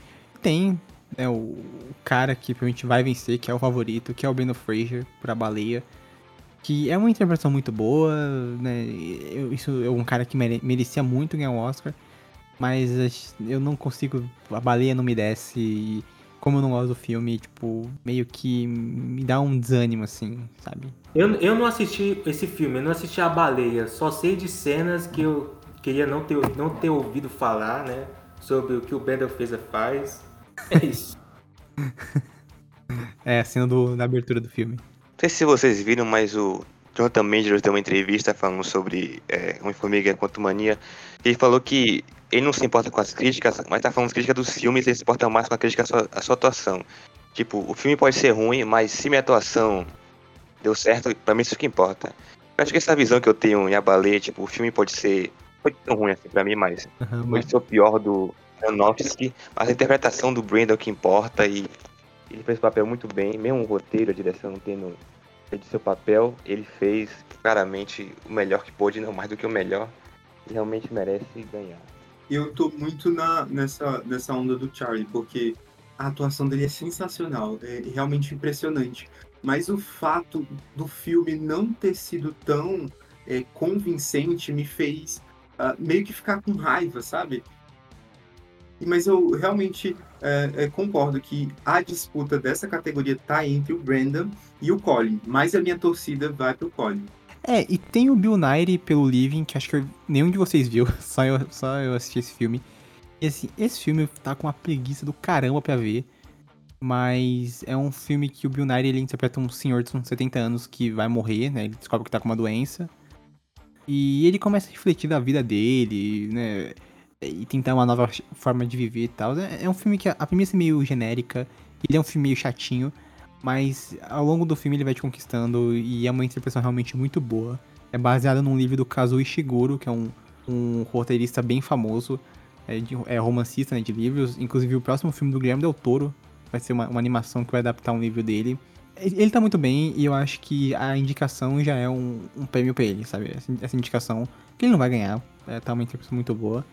Tem né, o, cara que provavelmente vai vencer, que é o favorito, que é o Breno Fraser, por A Baleia. Que é uma interpretação muito boa, né? Isso é um cara que mere, merecia muito ganhar um Oscar. Mas eu não consigo. A baleia não me desce como eu não gosto do filme, tipo, meio que me dá um desânimo, assim, sabe? Eu, eu não assisti esse filme, eu não assisti A Baleia, só sei de cenas que eu queria não ter, não ter ouvido falar, né? Sobre o que o Bender Fraser faz. É isso. [LAUGHS] [LAUGHS] é, a cena do, da abertura do filme. Não sei se vocês viram, mas o Jonathan Majors deu uma entrevista falando sobre é, Homem-Formiga quanto Mania. Ele falou que ele não se importa com as críticas, mas tá falando crítica dos filmes, ele se importa mais com a crítica à sua, à sua atuação. Tipo, o filme pode ser ruim, mas se minha atuação deu certo, pra mim isso que importa. Eu acho que essa visão que eu tenho em Abalê, tipo, o filme pode ser. Pode ser ruim assim pra mim, mas. Uhum, pode ser o pior do Aronofsky, mas a interpretação do Brandon é o que importa e ele fez o papel muito bem, mesmo o roteiro, a direção não tendo de seu papel, ele fez claramente o melhor que pôde, não mais do que o melhor, e realmente merece ganhar eu tô muito na, nessa, nessa onda do Charlie, porque a atuação dele é sensacional, é realmente impressionante. Mas o fato do filme não ter sido tão é, convincente me fez uh, meio que ficar com raiva, sabe? Mas eu realmente é, é, concordo que a disputa dessa categoria tá entre o Brandon e o Colin, mas a minha torcida vai pro Colin. É, e tem o Bill Nighy pelo Living, que acho que nenhum de vocês viu, [LAUGHS] só eu, só eu assisti esse filme. E assim, esse filme tá com uma preguiça do caramba pra ver. Mas é um filme que o Bill Nighy ele interpreta um senhor de uns 70 anos que vai morrer, né? Ele descobre que tá com uma doença. E ele começa a refletir da vida dele, né? E tentar uma nova forma de viver e tal. É, é um filme que a, premissa é meio genérica. Ele é um filme meio chatinho. Mas ao longo do filme ele vai te conquistando e é uma interpretação realmente muito boa. É baseada num livro do Kazuo Ishiguro, que é um, um roteirista bem famoso, é, de, é romancista né, de livros. Inclusive o próximo filme do Guilherme Del Toro vai ser uma, uma animação que vai adaptar um livro dele. Ele tá muito bem e eu acho que a indicação já é um, um prêmio pra ele, sabe? Essa, essa, indicação, que ele não vai ganhar, é, tá uma interpretação muito boa.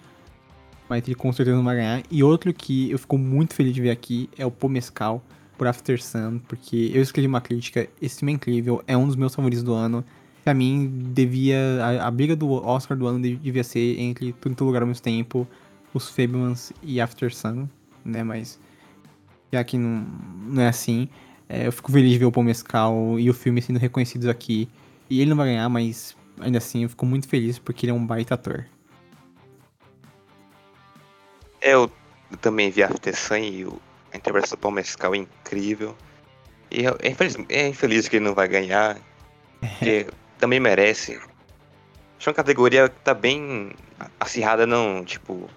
Mas ele com certeza não vai ganhar. E outro que eu fico muito feliz de ver aqui é o Pomescal por After Sun, porque eu escrevi uma crítica, esse filme é incrível, é um dos meus favoritos do ano. Pra mim, devia. A, a briga do Oscar do ano devia ser entre Tudo em Todo Lugar ao mesmo tempo, Os Fablemans e After Sun, né? Mas. Já que não, não é assim, é, eu fico feliz de ver o Paul Mescal e o filme sendo reconhecidos aqui. E ele não vai ganhar, mas ainda assim eu fico muito feliz porque ele é um baita ator. Eu também vi After Sun e o a interpretação do Paul Mescal é incrível. E é, é infeliz, é infeliz que ele não vai ganhar. Porque [LAUGHS] também merece. Acho uma categoria que tá bem acirrada, não, tipo,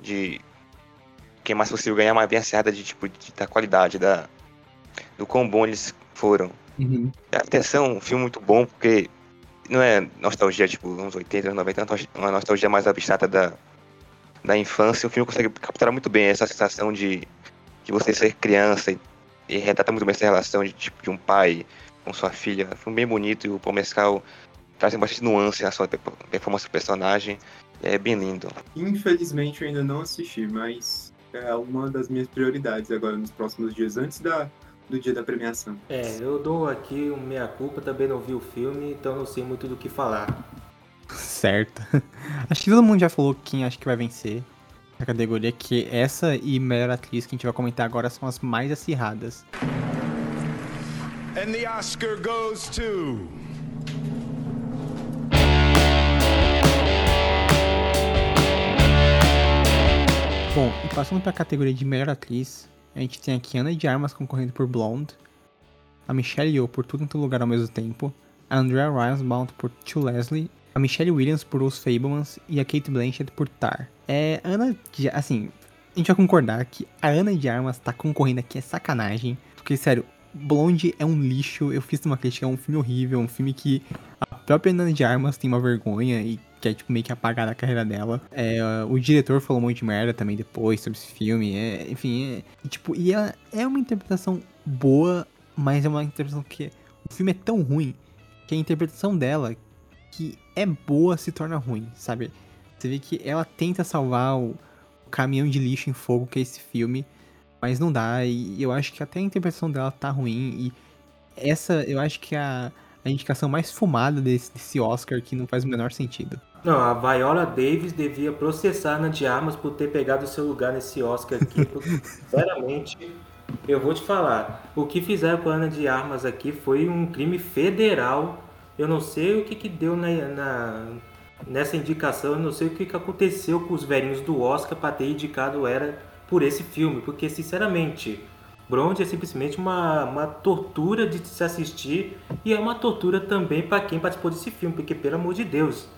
de que é mais possível ganhar uma bem acertada de tipo de, da qualidade, da, do quão bom eles foram. Uhum. Atenção, um filme muito bom, porque não é nostalgia, tipo, uns 80, anos 90, é uma nostalgia mais abstrata da, da infância. O filme consegue capturar muito bem essa sensação de, de você ser criança e, e retrata muito bem essa relação de, tipo, de um pai com sua filha. Foi um bem bonito e o Paul Mescal traz bastante nuance na sua performance do personagem. É bem lindo. Infelizmente eu ainda não assisti, mas é uma das minhas prioridades agora nos próximos dias, antes da, do dia da premiação. É, eu dou aqui uma meia culpa, também não vi o filme, então não sei muito do que falar. Certo. [LAUGHS] Acho que todo mundo já falou quem acha que vai vencer a categoria, que essa e melhor atriz que a gente vai comentar agora são as mais acirradas. And the Oscar goes to. Bom, e passando para a categoria de melhor atriz, a gente tem aqui Ana de Armas concorrendo por Blonde, a Michelle Yeoh por Tudo em Todo Lugar ao mesmo tempo, a Andrea Riseborough por To Leslie, a Michelle Williams por Os Fablemans e a Kate Blanchett por Tar. É, Ana, assim, a gente vai concordar que a Ana de Armas tá concorrendo aqui é sacanagem, porque, sério, Blonde é um lixo, eu fiz uma crítica, é um filme horrível, um filme que a própria Ana de Armas tem uma vergonha e quer, tipo, meio que apagar a carreira dela. É, o diretor falou um monte de merda também depois sobre esse filme, é, enfim, é, tipo, e ela é uma interpretação boa, mas é uma interpretação que o filme é tão ruim que a interpretação dela, que é boa, se torna ruim, sabe? Você vê que ela tenta salvar o, o caminhão de lixo em fogo que é esse filme, mas não dá, e eu acho que até a interpretação dela tá ruim, e essa eu acho que é a, a indicação mais fumada desse, desse Oscar que não faz o menor sentido. Não, a Viola Davis devia processar a Ana de Armas por ter pegado o seu lugar nesse Oscar aqui. [LAUGHS] porque, Sinceramente, eu vou te falar. O que fizeram com a Ana de Armas aqui foi um crime federal. Eu não sei o que, que deu na, na- nessa indicação, eu não sei o que, que aconteceu com os velhinhos do Oscar para ter indicado ela por esse filme. Porque, sinceramente, Blonde é simplesmente uma, uma tortura de se assistir e é uma tortura também para quem participou desse filme, porque, pelo amor de Deus,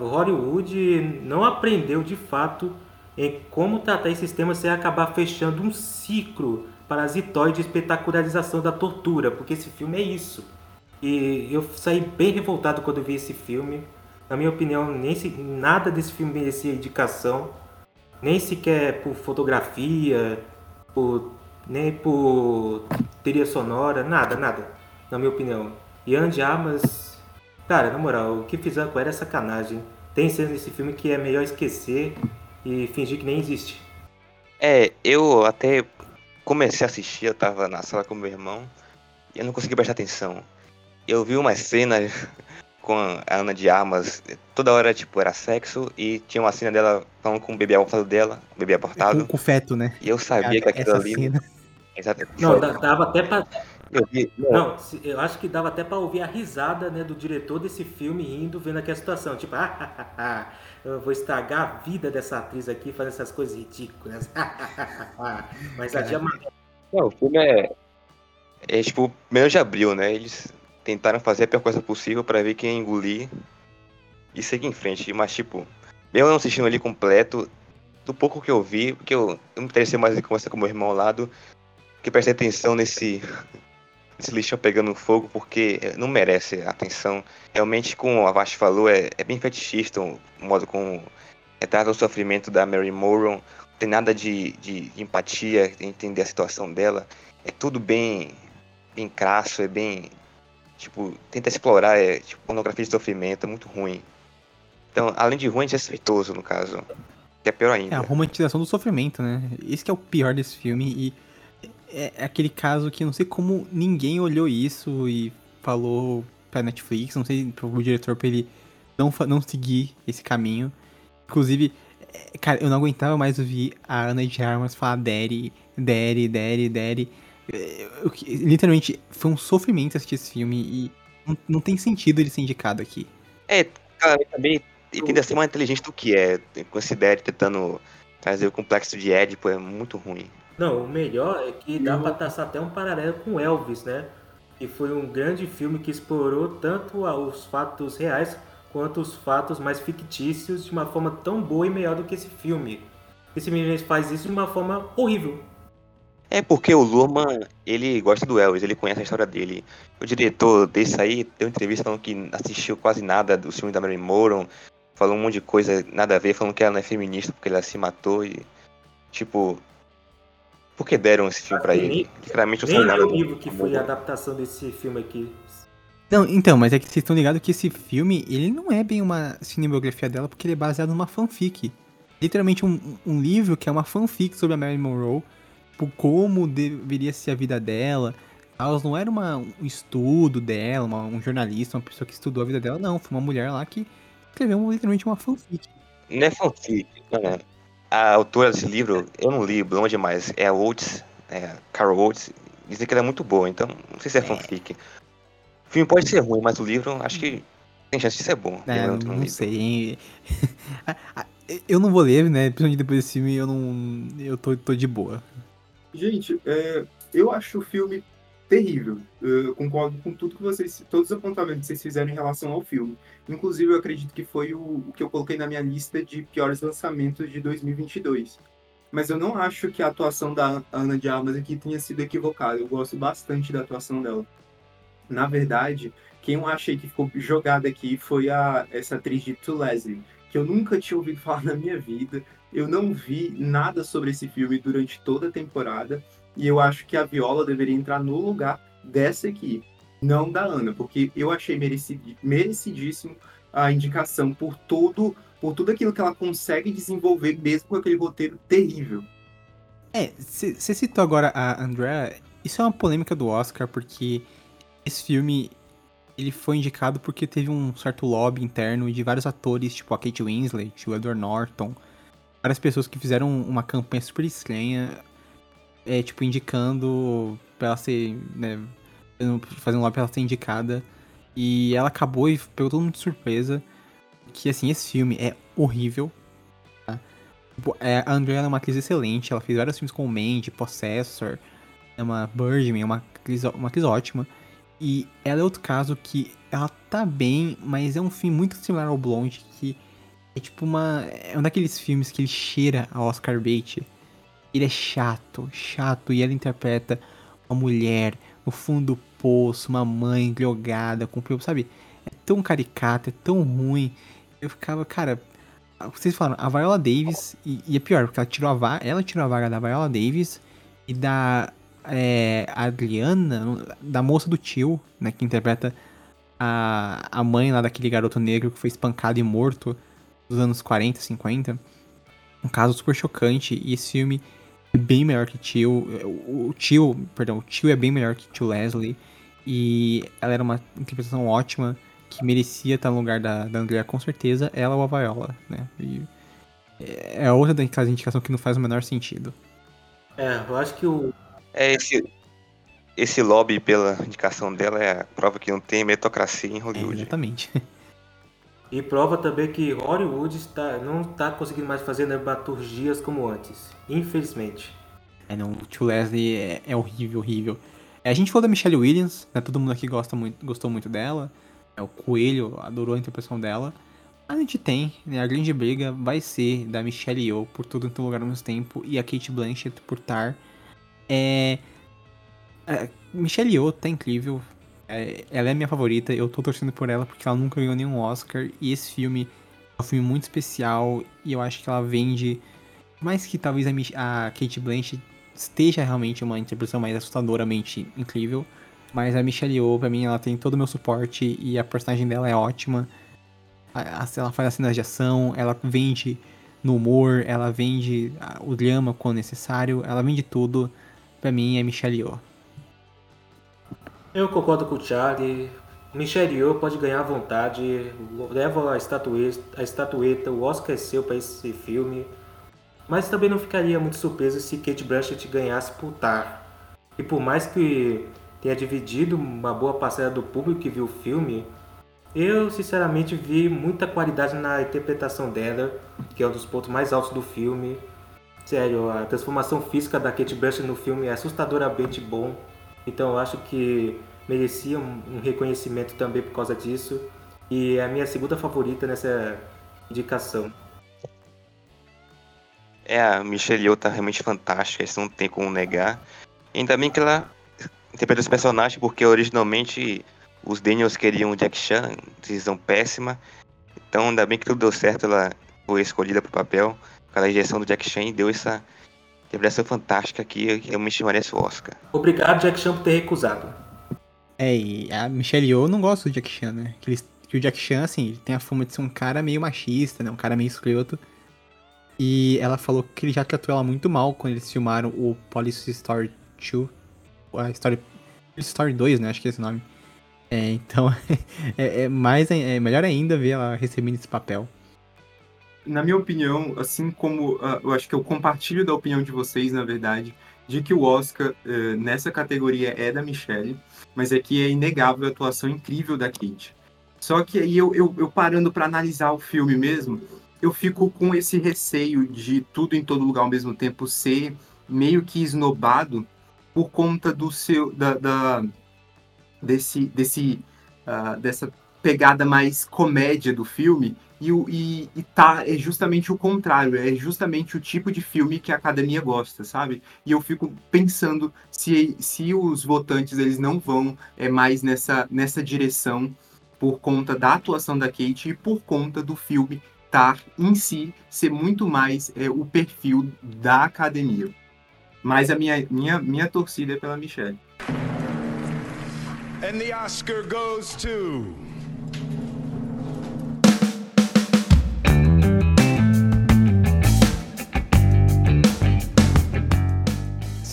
Hollywood não aprendeu de fato em como tratar esses temas sem acabar fechando um ciclo parasitóide de espetacularização da tortura, porque esse filme é isso. E eu saí bem revoltado quando vi esse filme. Na minha opinião, nem se, nada desse filme merecia indicação, nem sequer por fotografia, por, nem por trilha sonora, nada, nada, na minha opinião. E Ana de Armas, cara, na moral, o que fizeram com ela é sacanagem. Tem cenas nesse filme que é melhor esquecer e fingir que nem existe. É, eu até comecei a assistir, eu tava na sala com meu irmão e eu não consegui prestar atenção. Eu vi uma cena [LAUGHS] com a Ana de Armas, toda hora, tipo, era sexo e tinha uma cena dela falando com o bebê abortado dela, o bebê Com, abortado. com o feto, né? E eu sabia que Cara, aquilo essa ali. cena. Exato. Não, dava até pra. Eu vi. Não, eu acho que dava até pra ouvir a risada né, do diretor desse filme rindo, vendo aquela situação. Tipo, [LAUGHS] ah, eu vou estragar a vida dessa atriz aqui fazendo essas coisas ridículas. [LAUGHS] Mas a tia Não, o filme é. É tipo, meio de abril, né? Eles tentaram fazer a pior coisa possível pra ver quem engolir e seguir em frente. Mas, tipo, mesmo não assistindo ali completo, do pouco que eu vi, porque eu, eu me interessei mais em conversar com meu irmão ao lado, que prestei atenção nesse, [LAUGHS] nesse lixão pegando fogo, porque não merece atenção. Realmente, como a Vasti falou, é, é bem fetichista o modo como retrata o sofrimento da Mary Moron. Não tem nada de, de, de empatia, de entender a situação dela. É tudo bem, bem crasso, é bem. Tipo, tenta explorar, é tipo pornografia de sofrimento, é muito ruim. Então, além de ruim, é desrespeitoso, no caso. Que é pior É a ainda. romantização do sofrimento, né? Esse que é o pior desse filme e é é aquele caso que eu não sei como ninguém olhou isso e falou pra Netflix, não sei pro diretor pra ele não, não seguir esse caminho. Inclusive, é, cara, eu não aguentava mais ouvir a Ana de Armas falar Daddy, Daddy, Daddy, Daddy. Eu que- literalmente, foi um sofrimento assistir esse filme e não, não tem sentido ele ser indicado aqui. É, cara, ele também ele tenta ser mais inteligente do que é. De tentando trazer o complexo de Édipo, é muito ruim. Não, o melhor é que dá pra traçar até um paralelo com Elvis, né? Que foi um grande filme que explorou tanto os fatos reais quanto os fatos mais fictícios de uma forma tão boa e melhor do que esse filme. E simplesmente faz isso de uma forma horrível. É porque o Luhrmann, ele gosta do Elvis, ele conhece a história dele. O diretor desse aí deu entrevista falando que assistiu quase nada dos filmes da Marilyn Monroe, falou um monte de coisa nada a ver, falando que ela não é feminista porque ela se matou e tipo, por que deram esse filme pra Nem- ele? Claramente não sabe é nada o do livro que foi do- a adaptação desse filme aqui. Não, então, mas é que vocês estão ligados que esse filme, ele não é bem uma cinebiografia dela, porque ele é baseado numa fanfic. Literalmente um, um livro que é uma fanfic sobre a Marilyn Monroe, tipo, como deveria ser a vida dela. Ela não era uma, um estudo dela, uma- um jornalista, uma pessoa que estudou a vida dela, não. Foi uma mulher lá que escreveu literalmente uma fanfic. Não é fanfic, não é. A autora desse livro, eu não li, longe demais. É a Oates, é Carol Oates. Dizem que ela é muito boa, então não sei se é fanfic. O filme pode ser ruim, mas o livro acho que tem chance de ser bom. É, Eu não, não sei, [LAUGHS] eu não vou ler, né? Principalmente depois desse filme, eu não. Eu tô, tô de boa. Gente, é, eu acho o filme terrível. Eu concordo com tudo que vocês, todos os apontamentos que vocês fizeram em relação ao filme. Inclusive, eu acredito que foi o, o que eu coloquei na minha lista de piores lançamentos de 2022. Mas eu não acho que a atuação da Ana de Armas aqui tenha sido equivocada. Eu gosto bastante da atuação dela. Na verdade, quem eu achei que ficou jogada aqui foi a, essa atriz de To Leslie, que eu nunca tinha ouvido falar na minha vida. Eu não vi nada sobre esse filme durante toda a temporada. E eu acho que a Viola deveria entrar no lugar dessa aqui, não da Ana, porque eu achei merecid- merecidíssimo a indicação por todo, por tudo aquilo que ela consegue desenvolver, mesmo com aquele roteiro terrível. É, você citou agora a Andrea. Isso é uma polêmica do Oscar, porque esse filme ele foi indicado porque teve um certo lobby interno de vários atores, tipo a Kate Winslet, o Edward Norton, várias pessoas que fizeram uma campanha super estranha, é, tipo, indicando pra ela ser, né, fazendo lobby pra ela ser indicada. E ela acabou e pegou todo mundo de surpresa, que, assim, esse filme é horrível, Tipo, é, a Andrea é uma atriz excelente, ela fez vários filmes com o Mandy, Possessor, é uma Birdman, é uma atriz, uma atriz ótima. E ela é outro caso que ela tá bem, mas é um filme muito similar ao Blonde, que é tipo uma. É um daqueles filmes que ele cheira a Oscar bait. Ele é chato, chato, e ela interpreta uma mulher no fundo do poço, uma mãe drogada, com sabe? É tão caricato, é tão ruim. Eu ficava, cara, vocês falaram, a Viola Davis, e, e é pior, porque ela tirou a vaga, ela tirou a vaga da Viola Davis e da é, Adriana, da moça do tio, né, que interpreta a, a mãe lá daquele garoto negro que foi espancado e morto nos anos 40, 50. Um caso super chocante, e esse filme é bem melhor que tio. O, o tio, perdão, o tio é bem melhor que tio Leslie, e ela era uma interpretação ótima que merecia estar no lugar da, da Andrea, com certeza, ela ou a Viola, né? E é outra daquelas indicações que não faz o menor sentido. É, eu acho que o. É esse, esse lobby pela indicação dela é a prova que não tem meritocracia em É, Hollywood. exatamente. [LAUGHS] E prova também que Hollywood está, não está conseguindo mais fazer dramaturgias como antes. Infelizmente. É, não, o tio Leslie é, é horrível, horrível. É, a gente falou da Michelle Williams, né? Todo mundo aqui gosta muito, gostou muito dela. É, o Coelho adorou a interpretação dela. Mas a gente tem, né? A grande briga vai ser da Michelle Yeoh por tudo em todo lugar ao mesmo tempo e a Kate Blanchett por Tar. É... é Michelle Yeoh tá incrível. É, ela é minha favorita, eu tô torcendo por ela porque ela nunca ganhou nenhum Oscar. E esse filme é um filme muito especial e eu acho que ela vende. Mais que talvez a, a Kate Blanchett esteja realmente uma interpretação mais assustadoramente incrível. Mas a Michelle Yeoh, pra mim, ela tem todo o meu suporte e a personagem dela é ótima. Ela faz as cenas de ação, ela vende no humor, ela vende o drama quando necessário, ela vende tudo. Pra mim, é Michelle Yeoh. Eu concordo com o Charlie. Michelle Yeoh pode ganhar à vontade. Leva a estatueta, a estatueta o Oscar é seu para esse filme. Mas também não ficaria muito surpreso se Kate Blanchett ganhasse por Tar. E por mais que tenha dividido uma boa parcela do público que viu o filme, eu sinceramente vi muita qualidade na interpretação dela, que é um dos pontos mais altos do filme. Sério, a transformação física da Kate Blanchett no filme é assustadoramente bom. Então eu acho que merecia um, reconhecimento também por causa disso. E é a minha segunda favorita nessa indicação. É, a Michelle Yeoh tá realmente fantástica, isso não tem como negar. Ainda bem que ela interpreta esse personagem, porque originalmente os Daniels queriam o Jack Chan, decisão péssima. Então ainda bem que tudo deu certo, ela foi escolhida pro papel, aquela injeção do Jack Chan e deu essa interpretação fantástica que realmente merece o Oscar. Obrigado, Jack Chan, por ter recusado. É, e a Michelle Yeoh não gosta do Jack Chan, né? Que, eles, que o Jack Chan, assim, ele tem a fama de ser um cara meio machista, né? Um cara meio escroto. E ela falou que ele já tratou ela muito mal quando eles filmaram o Police Story 2. A Story, Story 2, né? Acho que é esse nome. É, então, [LAUGHS] é, é, mais, é melhor ainda ver ela recebendo esse papel. Na minha opinião, assim como uh, eu acho que eu compartilho da opinião de vocês, na verdade, de que o Oscar uh, nessa categoria é da Michelle, mas é que é inegável a atuação incrível da Kate. Só que aí eu, eu, eu parando para analisar o filme mesmo, eu fico com esse receio de tudo em todo lugar ao mesmo tempo ser meio que esnobado por conta do seu da, da desse desse uh, dessa pegada mais comédia do filme e, e, e tá é justamente o contrário é justamente o tipo de filme que a academia gosta sabe e eu fico pensando se se os votantes eles não vão é mais nessa nessa direção por conta da atuação da Kate e por conta do filme estar em si ser muito mais é, o perfil da academia. Mas a minha, minha, minha torcida é pela Michelle. And the Oscar goes to...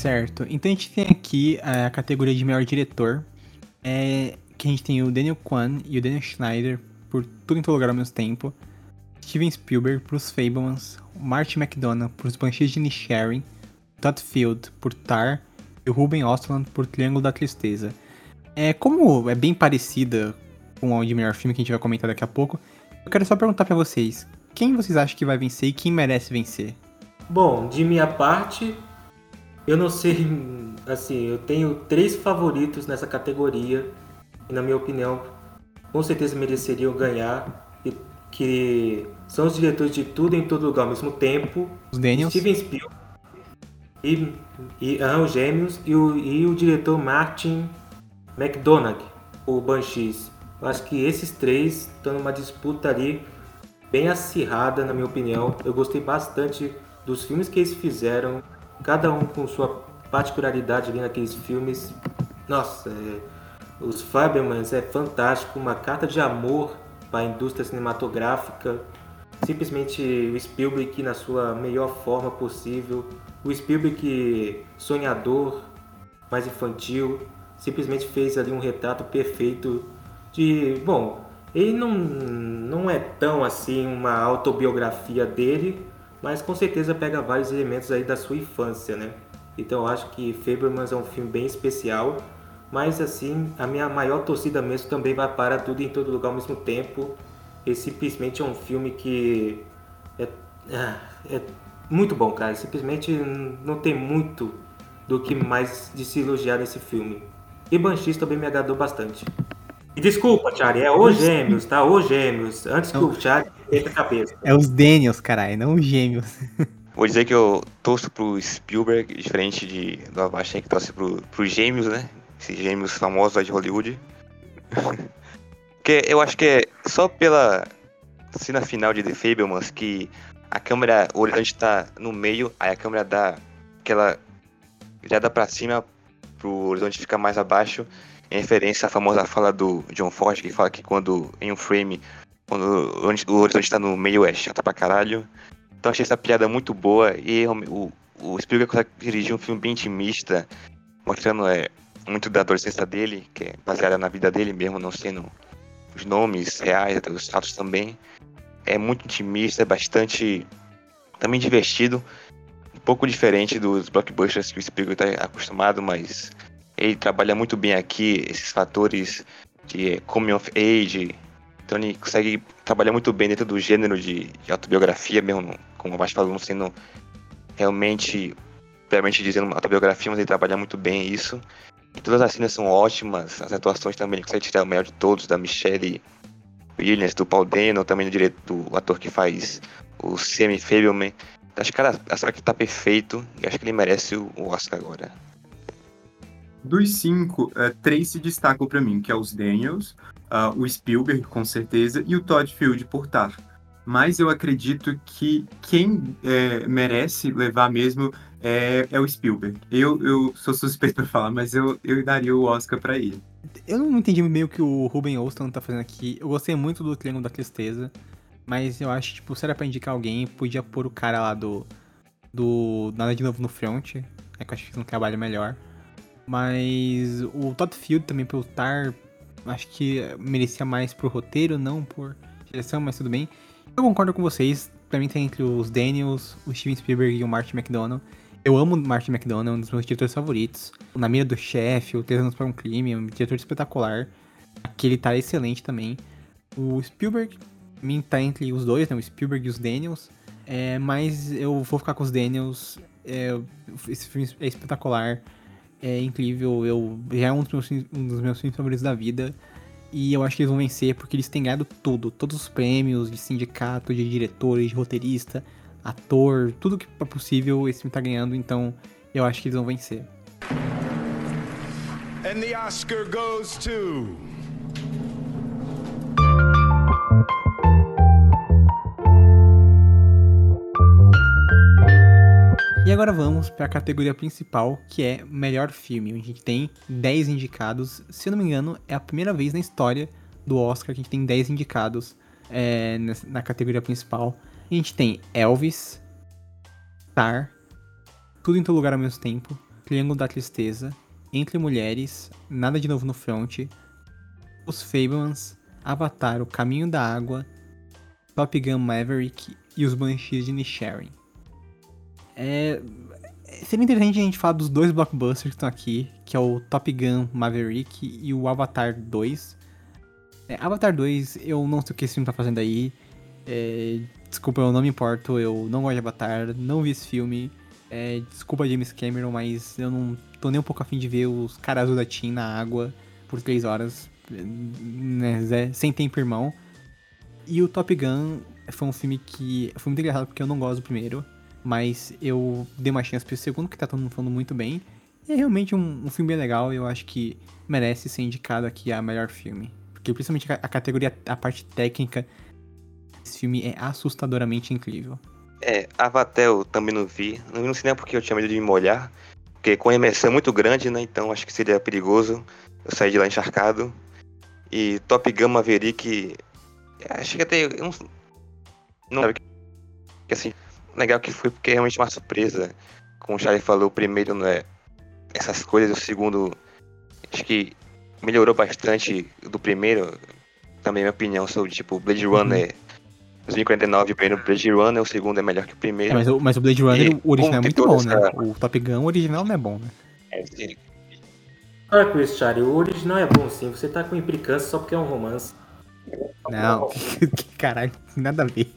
Certo. Então a gente tem aqui a categoria de melhor diretor. É, que a gente tem o Daniel Kwan e o Daniel Schneider por tudo em todo lugar ao mesmo tempo. Steven Spielberg para os Fablemans, Martin McDonagh por Os Banshees de Nisharing, Todd Field por Tar e o Ruben Ostland por Triângulo da Tristeza. É, como é bem parecida com o de melhor filme que a gente vai comentar daqui a pouco, eu quero só perguntar para vocês, quem vocês acham que vai vencer e quem merece vencer? Bom, de minha parte, eu não sei, assim, eu tenho três favoritos nessa categoria e na minha opinião, com certeza mereceriam ganhar que são os diretores de tudo em todo lugar ao mesmo tempo. Os Daniels. Steven Spielberg e, e ah, os gêmeos e o, e o diretor Martin McDonagh, o Banshees. Eu acho que esses três estão numa disputa ali bem acirrada, na minha opinião. Eu gostei bastante dos filmes que eles fizeram, cada um com sua particularidade ali naqueles filmes. Nossa, é, os Fabermans é fantástico, uma carta de amor para a indústria cinematográfica. Simplesmente o Spielberg na sua melhor forma possível. O Spielberg sonhador, mais infantil, simplesmente fez ali um retrato perfeito de, bom, ele não, não é tão assim uma autobiografia dele, mas com certeza pega vários elementos aí da sua infância, né? Então eu acho que Fabermans é um filme bem especial mas assim, a minha maior torcida mesmo também vai para tudo em todo lugar ao mesmo tempo. E simplesmente é um filme que é, é, é muito bom, cara. Simplesmente não tem muito do que mais de se elogiar nesse filme. E Banshees também me agradou bastante. E desculpa, Charlie, é os gêmeos, tá? Os gêmeos. Antes que o Charlie perca a cabeça. É os Daniels, caralho, não os gêmeos. [LAUGHS] Vou dizer que eu torço pro Spielberg, diferente de, do Abaixo que torce pro, pro gêmeos, né? esses gêmeos famosos de Hollywood. [LAUGHS] que eu acho que é só pela cena final de The Fablemans que a câmera, o horizonte tá no meio, aí a câmera dá aquela já dá pra cima pro horizonte ficar mais abaixo, em referência à famosa fala do John Ford, que fala que quando em um frame, quando o horizonte tá no meio é chato pra caralho. Então achei essa piada muito boa e o, o Spielberg consegue dirigir um filme bem intimista, mostrando é, muito da adolescência dele, que é baseada na vida dele mesmo, não sendo os nomes reais, os fatos também. É muito intimista, é bastante também divertido, um pouco diferente dos blockbusters que o Spielberg está acostumado, mas ele trabalha muito bem aqui esses fatores de coming of age, então ele consegue trabalhar muito bem dentro do gênero de, de autobiografia mesmo, como o Baixo falou, não sendo realmente, realmente dizendo autobiografia, mas ele trabalha muito bem isso. E todas as cenas são ótimas, as atuações também, ele consegue tirar o melhor de todos, da Michelle Williams, do Paul Dano, também do, direito, do ator que faz o Semi Fableman, acho que cara, a que tá perfeito e acho que ele merece o Oscar agora. Dos cinco, uh, três se destacam para mim, que é os Daniels, uh, o Spielberg, com certeza, e o Todd Field por Tar. Mas eu acredito que quem é, merece levar mesmo é, é, o Spielberg. Eu, eu sou suspeito para falar, mas eu, eu daria o Oscar para ele. Eu não entendi meio que o Ruben Olston tá fazendo aqui. Eu gostei muito do Triângulo da Tristeza, mas eu acho, tipo, se era pra indicar alguém, podia pôr o cara lá do. do Nada de Novo no Front, é que eu acho que fez um trabalho melhor. Mas o Todd Field também pelo Tar, acho que merecia mais por roteiro, não por direção, mas tudo bem. Eu concordo com vocês, pra mim tem entre os Daniels, o Steven Spielberg e o Martin McDonald. Eu amo o Martin McDonald, é um dos meus diretores favoritos. Na mira do chefe, o Três Anos para um Crime, um diretor espetacular. Aqui ele tá excelente também. O Spielberg, mim tá entre os dois, né? O Spielberg e os Daniels. É, mas eu vou ficar com os Daniels. É, esse filme é espetacular é incrível. Eu, já é um dos, meus, um dos meus filmes favoritos da vida. E eu acho que eles vão vencer porque eles têm ganhado tudo. Todos os prêmios de sindicato, de diretores, de roteirista, ator, tudo que é possível esse filme tá ganhando. Então eu acho que eles vão vencer. And the Oscar goes to... E agora vamos para a categoria principal, que é melhor filme. A gente tem 10 indicados. Se eu não me engano, é a primeira vez na história do Oscar que a gente tem 10 indicados é, na categoria principal. A gente tem Elvis, Tar, Tudo em Todo Lugar ao mesmo tempo, Triângulo da Tristeza, Entre Mulheres, Nada de Novo no Front, Os Fablemans, Avatar, O Caminho da Água, Top Gun Maverick e Os Banshees de Nisharing. É, seria interessante a gente falar dos dois blockbusters que estão aqui, que é o Top Gun Maverick e o Avatar 2. É, Avatar 2, eu não sei o que esse filme tá fazendo aí. É, desculpa, eu não me importo, eu não gosto de Avatar, não vi esse filme. É, desculpa James Cameron, mas eu não tô nem um pouco afim de ver os caras da Team na água por 3 horas, né, sem tempo irmão. E o Top Gun foi um filme que foi muito engraçado porque eu não gosto do primeiro. Mas eu dei uma chance pro segundo, que tá todo mundo falando muito bem. É realmente um, um filme bem legal, eu acho que merece ser indicado aqui a melhor filme. Porque principalmente a, a categoria, a parte técnica, esse filme é assustadoramente incrível. É, Avatar eu também não vi. Não vi no cinema porque eu tinha medo de me molhar. Porque com a imersão é muito grande, né? Então acho que seria perigoso. Eu saí de lá encharcado. E Top Gun Maverick. Acho que até. Eu não, não sabe que assim legal que foi porque é realmente uma surpresa. Como o Charlie falou, o primeiro não é essas coisas, o segundo acho que melhorou bastante do primeiro. Também minha opinião sobre tipo Blade Runner uhum. 2049, o primeiro Blade Runner, o segundo é melhor que o primeiro. É, mas, o, mas o Blade Runner, e, o original é muito bom, né? essa... né? O Top Gun, o original não é bom, né? É, sim. Olha com isso, Charlie, o original é bom sim, você tá com implicância só porque é um romance. Não, [LAUGHS] caralho, nada a ver.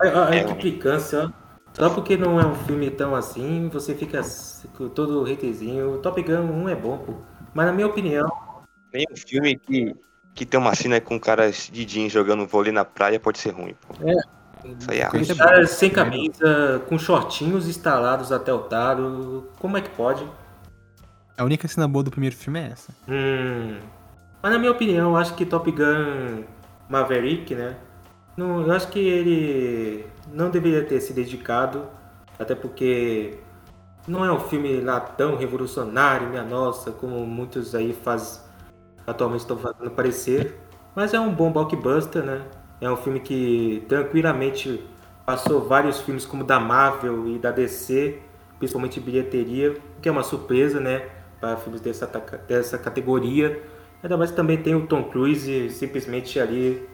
A, a é. implicância, só porque não é um filme tão assim, você fica todo haterzinho. O Top Gun 1 é bom, pô. Mas na minha opinião. Nem um filme que, que tem uma cena com caras de jeans jogando vôlei na praia pode ser ruim, pô. É. Isso aí é caras sem camisa, com shortinhos instalados até o taro. Como é que pode? A única cena boa do primeiro filme é essa. Hum. Mas na minha opinião, eu acho que Top Gun Maverick, né? Não, eu acho que ele não deveria ter se dedicado, até porque não é um filme lá tão revolucionário, minha nossa, como muitos aí faz, atualmente estão fazendo parecer. Mas é um bom blockbuster, né? É um filme que tranquilamente passou vários filmes como da Marvel e da DC, principalmente bilheteria, que é uma surpresa, né? Para filmes dessa, dessa categoria. Ainda mais também tem o Tom Cruise simplesmente ali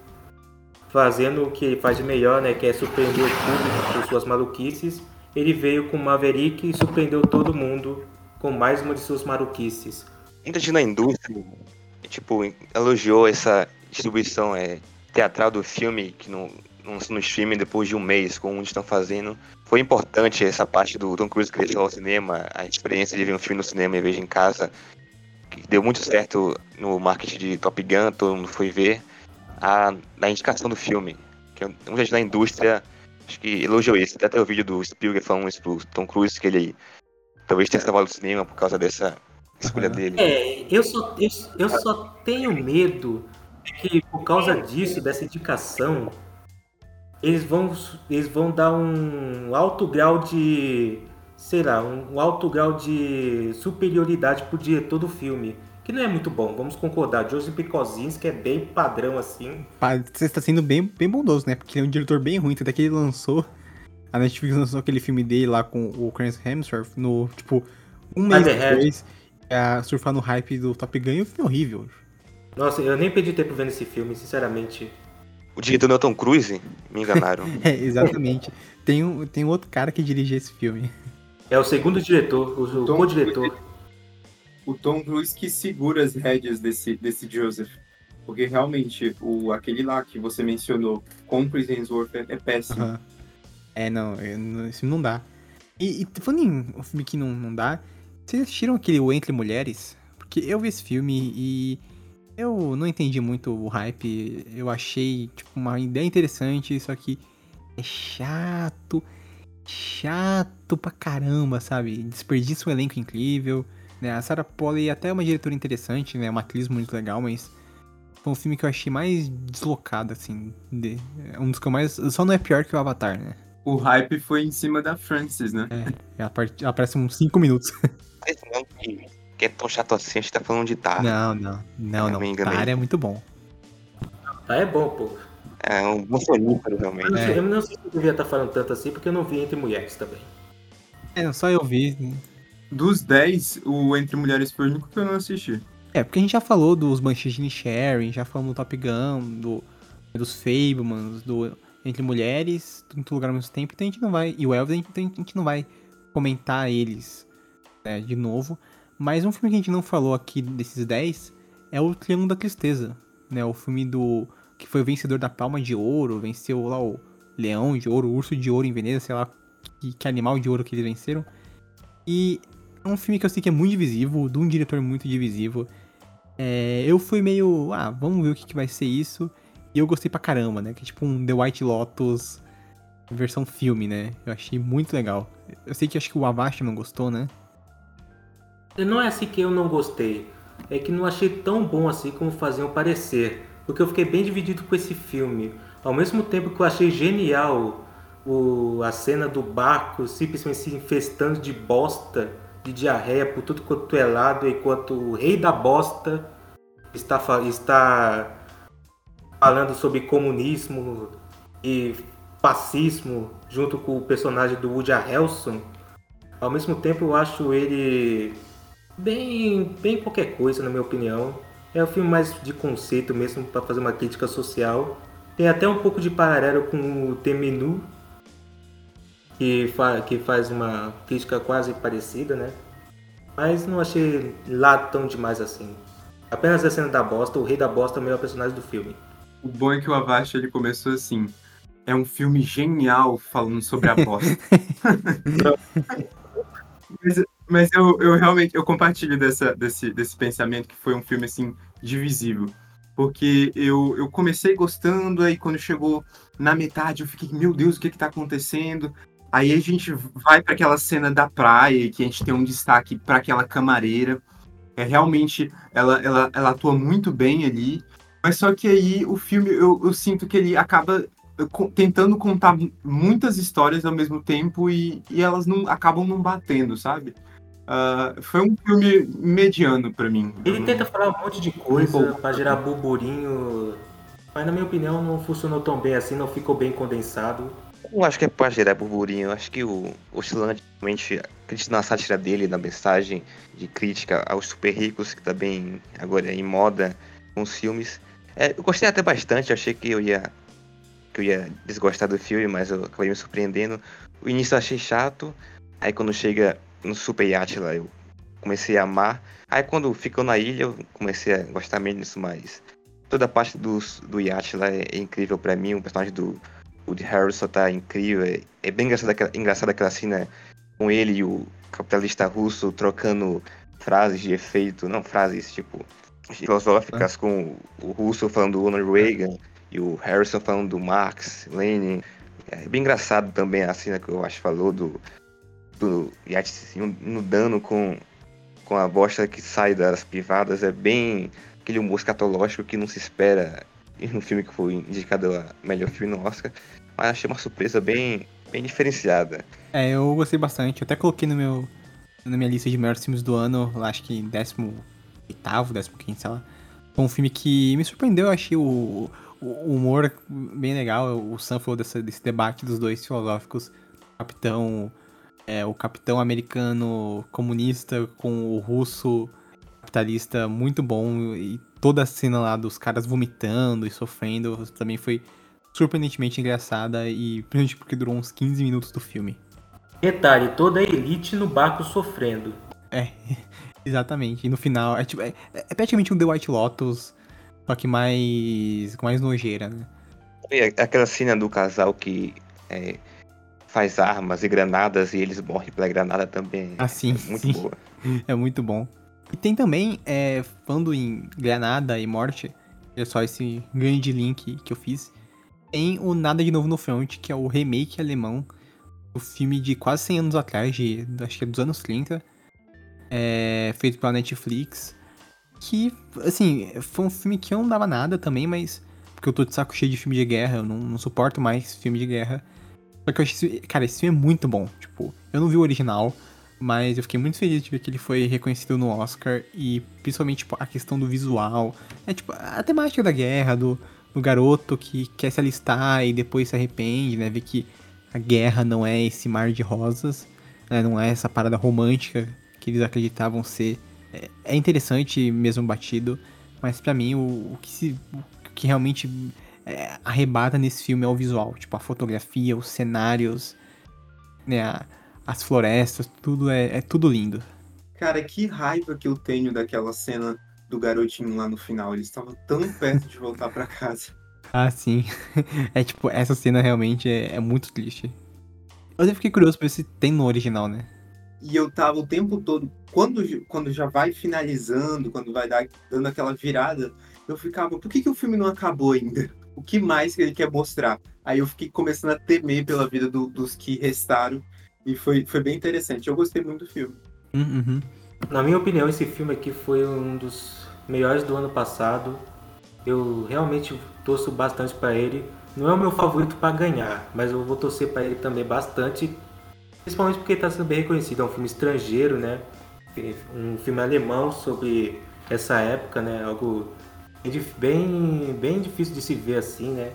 fazendo o que ele faz de melhor, né, que é surpreender o público com suas maluquices. Ele veio com Maverick e surpreendeu todo mundo com mais uma de suas maluquices. Muita gente na indústria, tipo, elogiou essa distribuição é, teatral do filme, que não, não no streaming depois de um mês, como eles estão fazendo. Foi importante essa parte do Tom Cruise crescer ao cinema, a experiência de ver um filme no cinema em vez de em casa, deu muito certo no marketing de Top Gun, todo mundo foi ver a, da indicação do filme. Que muita gente da indústria Acho que elogiou isso. Até tem o vídeo do Spielberg falando isso pro Tom Cruise, que ele talvez tenha salvado o cinema por causa dessa escolha dele. É, eu só, eu, eu só tenho medo que por causa disso, dessa indicação, eles vão, eles vão dar um alto grau de. sei lá, um alto grau de superioridade pro diretor do filme. Que não é muito bom, vamos concordar. Joseph Kosinski é bem padrão assim. Você está sendo bem, bem bondoso, né? Porque ele é um diretor bem ruim, tanto é que ele lançou. A Netflix lançou aquele filme dele lá com o Chris Hemsworth no, tipo, um mês the Head. depois, a surfar no hype do Top Gun e o filme é horrível. Nossa, eu nem perdi tempo vendo esse filme, sinceramente. O diretor é Tom Cruise? Me enganaram. [LAUGHS] É, exatamente. tem, um, tem um outro cara que dirige esse filme. É o segundo diretor, o, o Tom co-diretor. O Tom Cruise que segura as rédeas desse, desse Joseph. Porque realmente, o, aquele lá que você mencionou com o Chris Hemsworth é, é péssimo. Aham. É, não, esse filme não dá. E, e falando em um filme que não, não dá, vocês assistiram aquele O Entre Mulheres? Porque eu vi esse filme e eu não entendi muito o hype. Eu achei, tipo, uma ideia interessante, só que é chato, chato pra caramba, sabe? Desperdiça um elenco incrível, né? A Sarah Polley até é uma diretora interessante, né? Uma atriz muito legal, mas foi um filme que eu achei mais deslocado, assim. de- é um dos que eu mais. Só não é pior que o Avatar, né? O hype foi em cima da Frances, né? Ela, part- ela aparece uns 5 minutos. [LAUGHS] Mas não que, que é tão chato assim, a gente tá falando de Tar. Não, não. Não, Eu não. me enganei. Tar é muito bom. Ah, é bom, pô. É um bom sonífero, realmente. Eu não, sei, É. eu não sei se eu devia estar falando tanto assim, porque eu não vi Entre Mulheres também. É, só eu vi. Dos 10, o Entre Mulheres foi o único que eu não assisti. É, porque a gente já falou dos Banshees de Sharing, já falamos do Top Gun, do, dos Fablemans, do Entre Mulheres, Todo Lugar ao mesmo tempo, então a gente não vai. E o Elvis, a gente, a gente não vai comentar eles né, de novo. Mas um filme que a gente não falou aqui desses 10 é o Triângulo da Tristeza, né? O filme do. que foi vencedor da Palma de Ouro, venceu lá o Leão de Ouro, o Urso de Ouro em Veneza, sei lá que, que animal de ouro que eles venceram. E é um filme que eu sei que é muito divisivo, de um diretor muito divisivo. É, eu fui meio, ah, vamos ver o que, que vai ser isso. E eu gostei pra caramba, né? Que é tipo um The White Lotus versão filme, né? Eu achei muito legal. Eu sei que acho que o Avast não gostou, né? Não é assim que eu não gostei. É que não achei tão bom assim como faziam parecer. Porque eu fiquei bem dividido com esse filme. Ao mesmo tempo que eu achei genial o, a cena do barco simplesmente se infestando de bosta, de diarreia por tudo quanto é lado, enquanto o rei da bosta está, está falando sobre comunismo e fascismo junto com o personagem do Woody Harrelson. Ao mesmo tempo eu acho ele bem, bem qualquer coisa, na minha opinião. É um filme mais de conceito mesmo, para fazer uma crítica social. Tem até um pouco de paralelo com o Temenu, que, fa que faz uma crítica quase parecida, né? Mas não achei lá tão demais assim. Apenas a cena da bosta, o rei da bosta é o melhor personagem do filme. O bom é que o Avast ele começou assim. É um filme genial falando sobre a bosta. [LAUGHS] mas mas eu, eu realmente eu compartilho dessa, desse, desse pensamento que foi um filme assim divisível. Porque eu, eu comecei gostando, aí quando chegou na metade eu fiquei, meu Deus, o que que tá acontecendo? Aí a gente vai para aquela cena da praia, que a gente tem um destaque para aquela camareira. É realmente ela, ela, ela atua muito bem ali. Mas só que aí o filme, eu, eu sinto que ele acaba eh, tentando contar mu- muitas histórias ao mesmo tempo e, e elas não acabam não batendo, sabe? Ah, foi um filme mediano pra mim. Ele tenta falar um monte de coisa para gerar burburinho, mas na minha opinião não funcionou tão bem assim, não ficou bem condensado. Eu acho que é pra gerar burburinho. Acho que o, o Chilano realmente acredita na sátira dele, na mensagem de crítica aos super ricos, que tá bem agora em moda com os filmes. É, eu gostei até bastante, achei que eu ia que eu ia desgostar do filme, mas eu acabei me surpreendendo. O início eu achei chato, aí quando chega no Super Yacht lá, eu comecei a amar. Aí quando ficou na ilha, eu comecei a gostar menos, mas toda a parte do, do iate lá é, é incrível pra mim, o personagem do Woody Harrelson tá incrível, é, é bem engraçado aquela, aquela cena com ele e o capitalista russo trocando frases de efeito, não frases tipo filosóficas com o russo falando do Ronald Reagan e o Harrison falando do Marx, Lenin, É bem engraçado também a cena que eu acho falou do, do Yacht se inundando com, com a bosta que sai das privadas. É bem aquele humor escatológico que não se espera [LAUGHS] um filme que foi indicado a melhor filme no Oscar. Mas achei uma surpresa bem, bem diferenciada. É, eu gostei bastante. Eu até coloquei no meu, na minha lista de melhores filmes do ano, acho que 18, 15, sei lá. Foi um filme que me surpreendeu, eu achei o, o humor bem legal. O Sam falou desse, desse debate dos dois filosóficos. Capitão, é, o capitão americano comunista com o russo capitalista muito bom. E toda a cena lá dos caras vomitando e sofrendo também foi surpreendentemente engraçada. E principalmente porque durou uns 15 minutos do filme. Detalhe, toda a elite no barco sofrendo. É, [LAUGHS] exatamente. E no final, é, tipo, é, é praticamente um The White Lotus, só que mais. com mais nojeira, né? E aquela cena do casal que é, faz armas e granadas e eles morrem pela granada também. Ah, sim, é muito sim. boa. [LAUGHS] É muito bom. E tem também, é, falando em granada e morte, é só esse grande link que eu fiz. Tem o Nada de Novo no Front, que é o remake alemão do filme de quase 100 anos atrás, de, acho que é dos anos 30, é, feito pela Netflix. Que, assim, foi um filme que eu não dava nada também, mas. Porque eu tô de saco cheio de filme de guerra, eu não, não suporto mais filme de guerra. Só que eu achei. Cara, esse filme é muito bom. Tipo, eu não vi o original, mas eu fiquei muito feliz de ver que ele foi reconhecido no Oscar. E principalmente tipo, a questão do visual. É tipo, a temática da guerra, do, do garoto que quer se alistar e depois se arrepende, né? Ver que a guerra não é esse mar de rosas, né? não é essa parada romântica que eles acreditavam ser. É, é interessante mesmo batido, mas para mim o, o, que se, o que realmente é, arrebata nesse filme é o visual, tipo a fotografia, os cenários, né, a, as florestas, tudo é, é tudo lindo. Cara, que raiva que eu tenho daquela cena do garotinho lá no final. Ele estava tão perto de voltar para casa. Ah, sim. [LAUGHS] É tipo, essa cena realmente é, é muito triste. Mas eu fiquei curioso pra ver se tem no original, né? E eu tava o tempo todo, quando, quando já vai finalizando, quando vai dar, dando aquela virada, eu ficava, por que, que o filme não acabou ainda? O que mais que ele quer mostrar? Aí eu fiquei começando a temer pela vida do, dos que restaram. E foi, foi bem interessante. Eu gostei muito do filme. Uhum. Na minha opinião, esse filme aqui foi um dos melhores do ano passado. Eu realmente torço bastante para ele. Não é o meu favorito para ganhar, mas eu vou torcer para ele também bastante. Principalmente porque está sendo bem reconhecido. É um filme estrangeiro, né? Um filme alemão sobre essa época, né? Algo bem, bem difícil de se ver assim, né?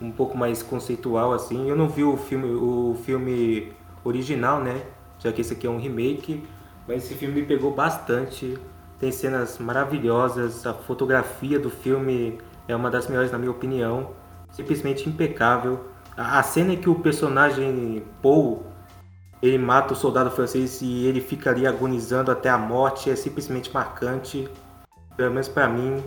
Um pouco mais conceitual assim. Eu não vi o filme, o filme original, né? Já que esse aqui é um remake, mas esse filme me pegou bastante. Tem cenas maravilhosas, a fotografia do filme é uma das melhores na minha opinião, simplesmente impecável. A cena em que o personagem Paul ele mata o soldado francês e ele fica ali agonizando até a morte é simplesmente marcante. Pelo menos para mim,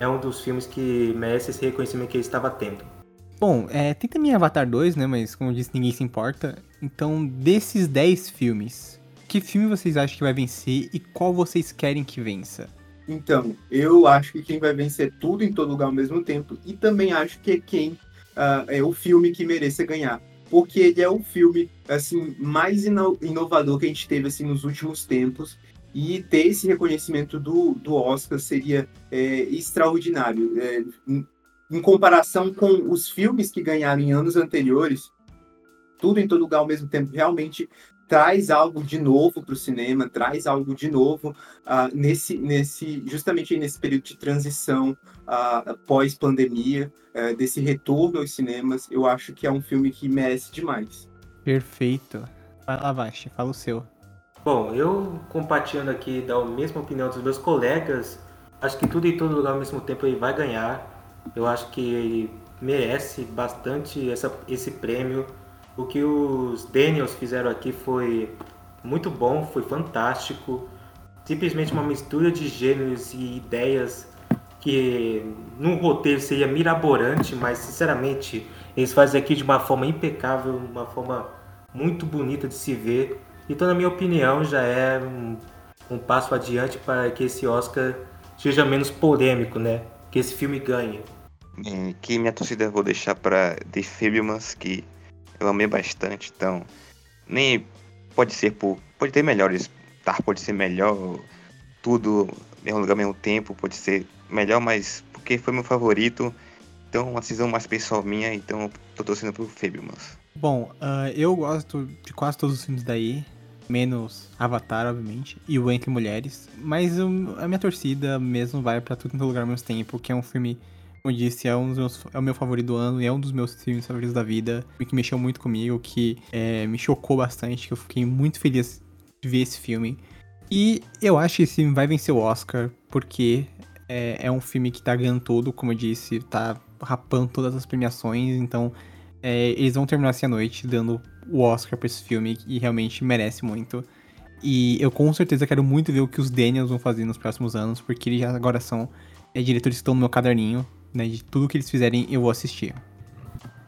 é um dos filmes que merece esse reconhecimento que ele estava tendo. Bom, é, tem também Avatar 2, né? Mas como eu disse, ninguém se importa. Então, desses 10 filmes, que filme vocês acham que vai vencer e qual vocês querem que vença? Então, eu acho que quem vai vencer tudo em todo lugar ao mesmo tempo e também acho que é quem uh, é o filme que mereça ganhar. Porque ele é o filme assim mais ino inovador que a gente teve assim nos últimos tempos e ter esse reconhecimento do, do Oscar seria é, extraordinário. É, em, comparação com os filmes que ganharam em anos anteriores, tudo em todo lugar ao mesmo tempo realmente traz algo de novo para o cinema, traz algo de novo uh, nesse, nesse, justamente nesse período de transição uh, pós-pandemia, uh, desse retorno aos cinemas. Eu acho que é um filme que merece demais. Perfeito. Vai lá, Vasti, fala o seu. Bom, eu compartilhando aqui da mesma opinião dos meus colegas, acho que tudo em todo lugar ao mesmo tempo ele vai ganhar. Eu acho que ele merece bastante essa, esse prêmio. O que os Daniels fizeram aqui foi muito bom, foi fantástico. Simplesmente uma mistura de gêneros e ideias que num roteiro seria mirabolante, mas sinceramente eles fazem aqui de uma forma impecável, uma forma muito bonita de se ver. Então, na minha opinião, já é um, um passo adiante para que esse Oscar seja menos polêmico, né? Que esse filme ganhe. Que minha torcida eu vou deixar para The Fablemans, que eu amei bastante, então nem pode ser por. Pode ter melhores. Tá, pode ser melhor, tudo, mesmo lugar, mesmo tempo, pode ser melhor, mas porque foi meu favorito. Então, uma decisão mais pessoal minha, então tô torcendo pro Fablemans. Bom, uh, eu gosto de quase todos os filmes daí, menos Avatar, obviamente, e o Entre Mulheres. Mas a minha torcida mesmo vai para tudo em lugar ao mesmo tempo, que é um filme, como eu disse, é, um dos meus, é o meu favorito do ano e é um dos meus filmes favoritos da vida, que mexeu muito comigo, que é, me chocou bastante, que eu fiquei muito feliz de ver esse filme. E eu acho que esse filme vai vencer o Oscar, porque é, é um filme que tá ganhando todo, como eu disse, tá rapando todas as premiações, então é, eles vão terminar essa noite dando o Oscar pra esse filme e realmente merece muito. E eu com certeza quero muito ver o que os Daniels vão fazer nos próximos anos, porque eles já agora são é, diretores que estão no meu caderninho, né? De tudo que eles fizerem eu vou assistir.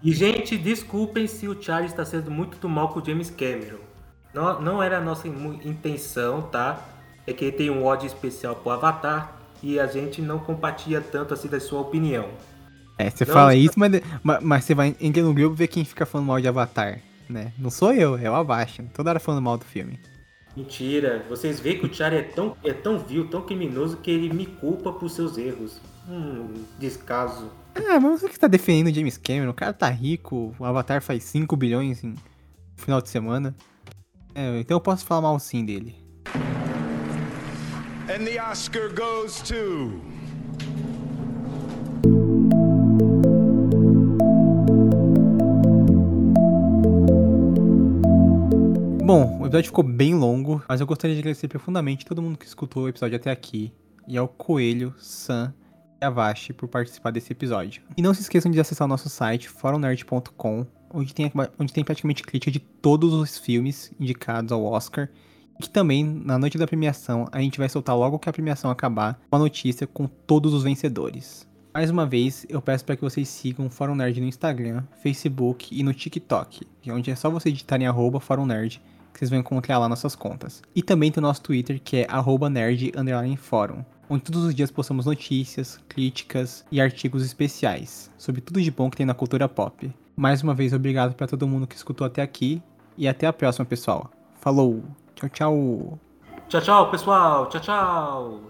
E, gente, desculpem se o Charlie está sendo muito do mal com o James Cameron. Não, não era a nossa intenção, tá? É que ele tem um ódio especial pro Avatar e a gente não compartilha tanto assim da sua opinião. É, você não, fala isso, mas, mas você vai entrar no grupo ver quem fica falando mal de Avatar, né? Não sou eu, é o Abaixo. Toda hora falando mal do filme. Mentira, vocês veem que o Charlie é tão, é tão vil, tão criminoso que ele me culpa por seus erros. Hum, descaso. Ah, mas você que tá defendendo o James Cameron, o cara tá rico, o Avatar faz 5 bilhões em final de semana. É, então eu posso falar mal sim dele. And the Oscar goes to Bom, o episódio ficou bem longo, mas eu gostaria de agradecer profundamente todo mundo que escutou o episódio até aqui, e ao Coelho, Sam e Avashi por participar desse episódio. E não se esqueçam de acessar o nosso site, forumnerd.com, onde tem, onde tem praticamente crítica de todos os filmes indicados ao Oscar, e que também, na noite da premiação, a gente vai soltar logo que a premiação acabar, uma notícia com todos os vencedores. Mais uma vez, eu peço para que vocês sigam o Fórum Nerd no Instagram, Facebook e no TikTok, onde é só vocês digitarem arroba Fórum Nerd que vocês vão encontrar lá nossas contas. E também tem o nosso Twitter, que é nerd_fórum, onde todos os dias postamos notícias, críticas e artigos especiais sobre tudo de bom que tem na cultura pop. Mais uma vez, obrigado para todo mundo que escutou até aqui e até a próxima, pessoal. Falou! Tchau, tchau! Tchau, tchau, pessoal! Tchau, tchau!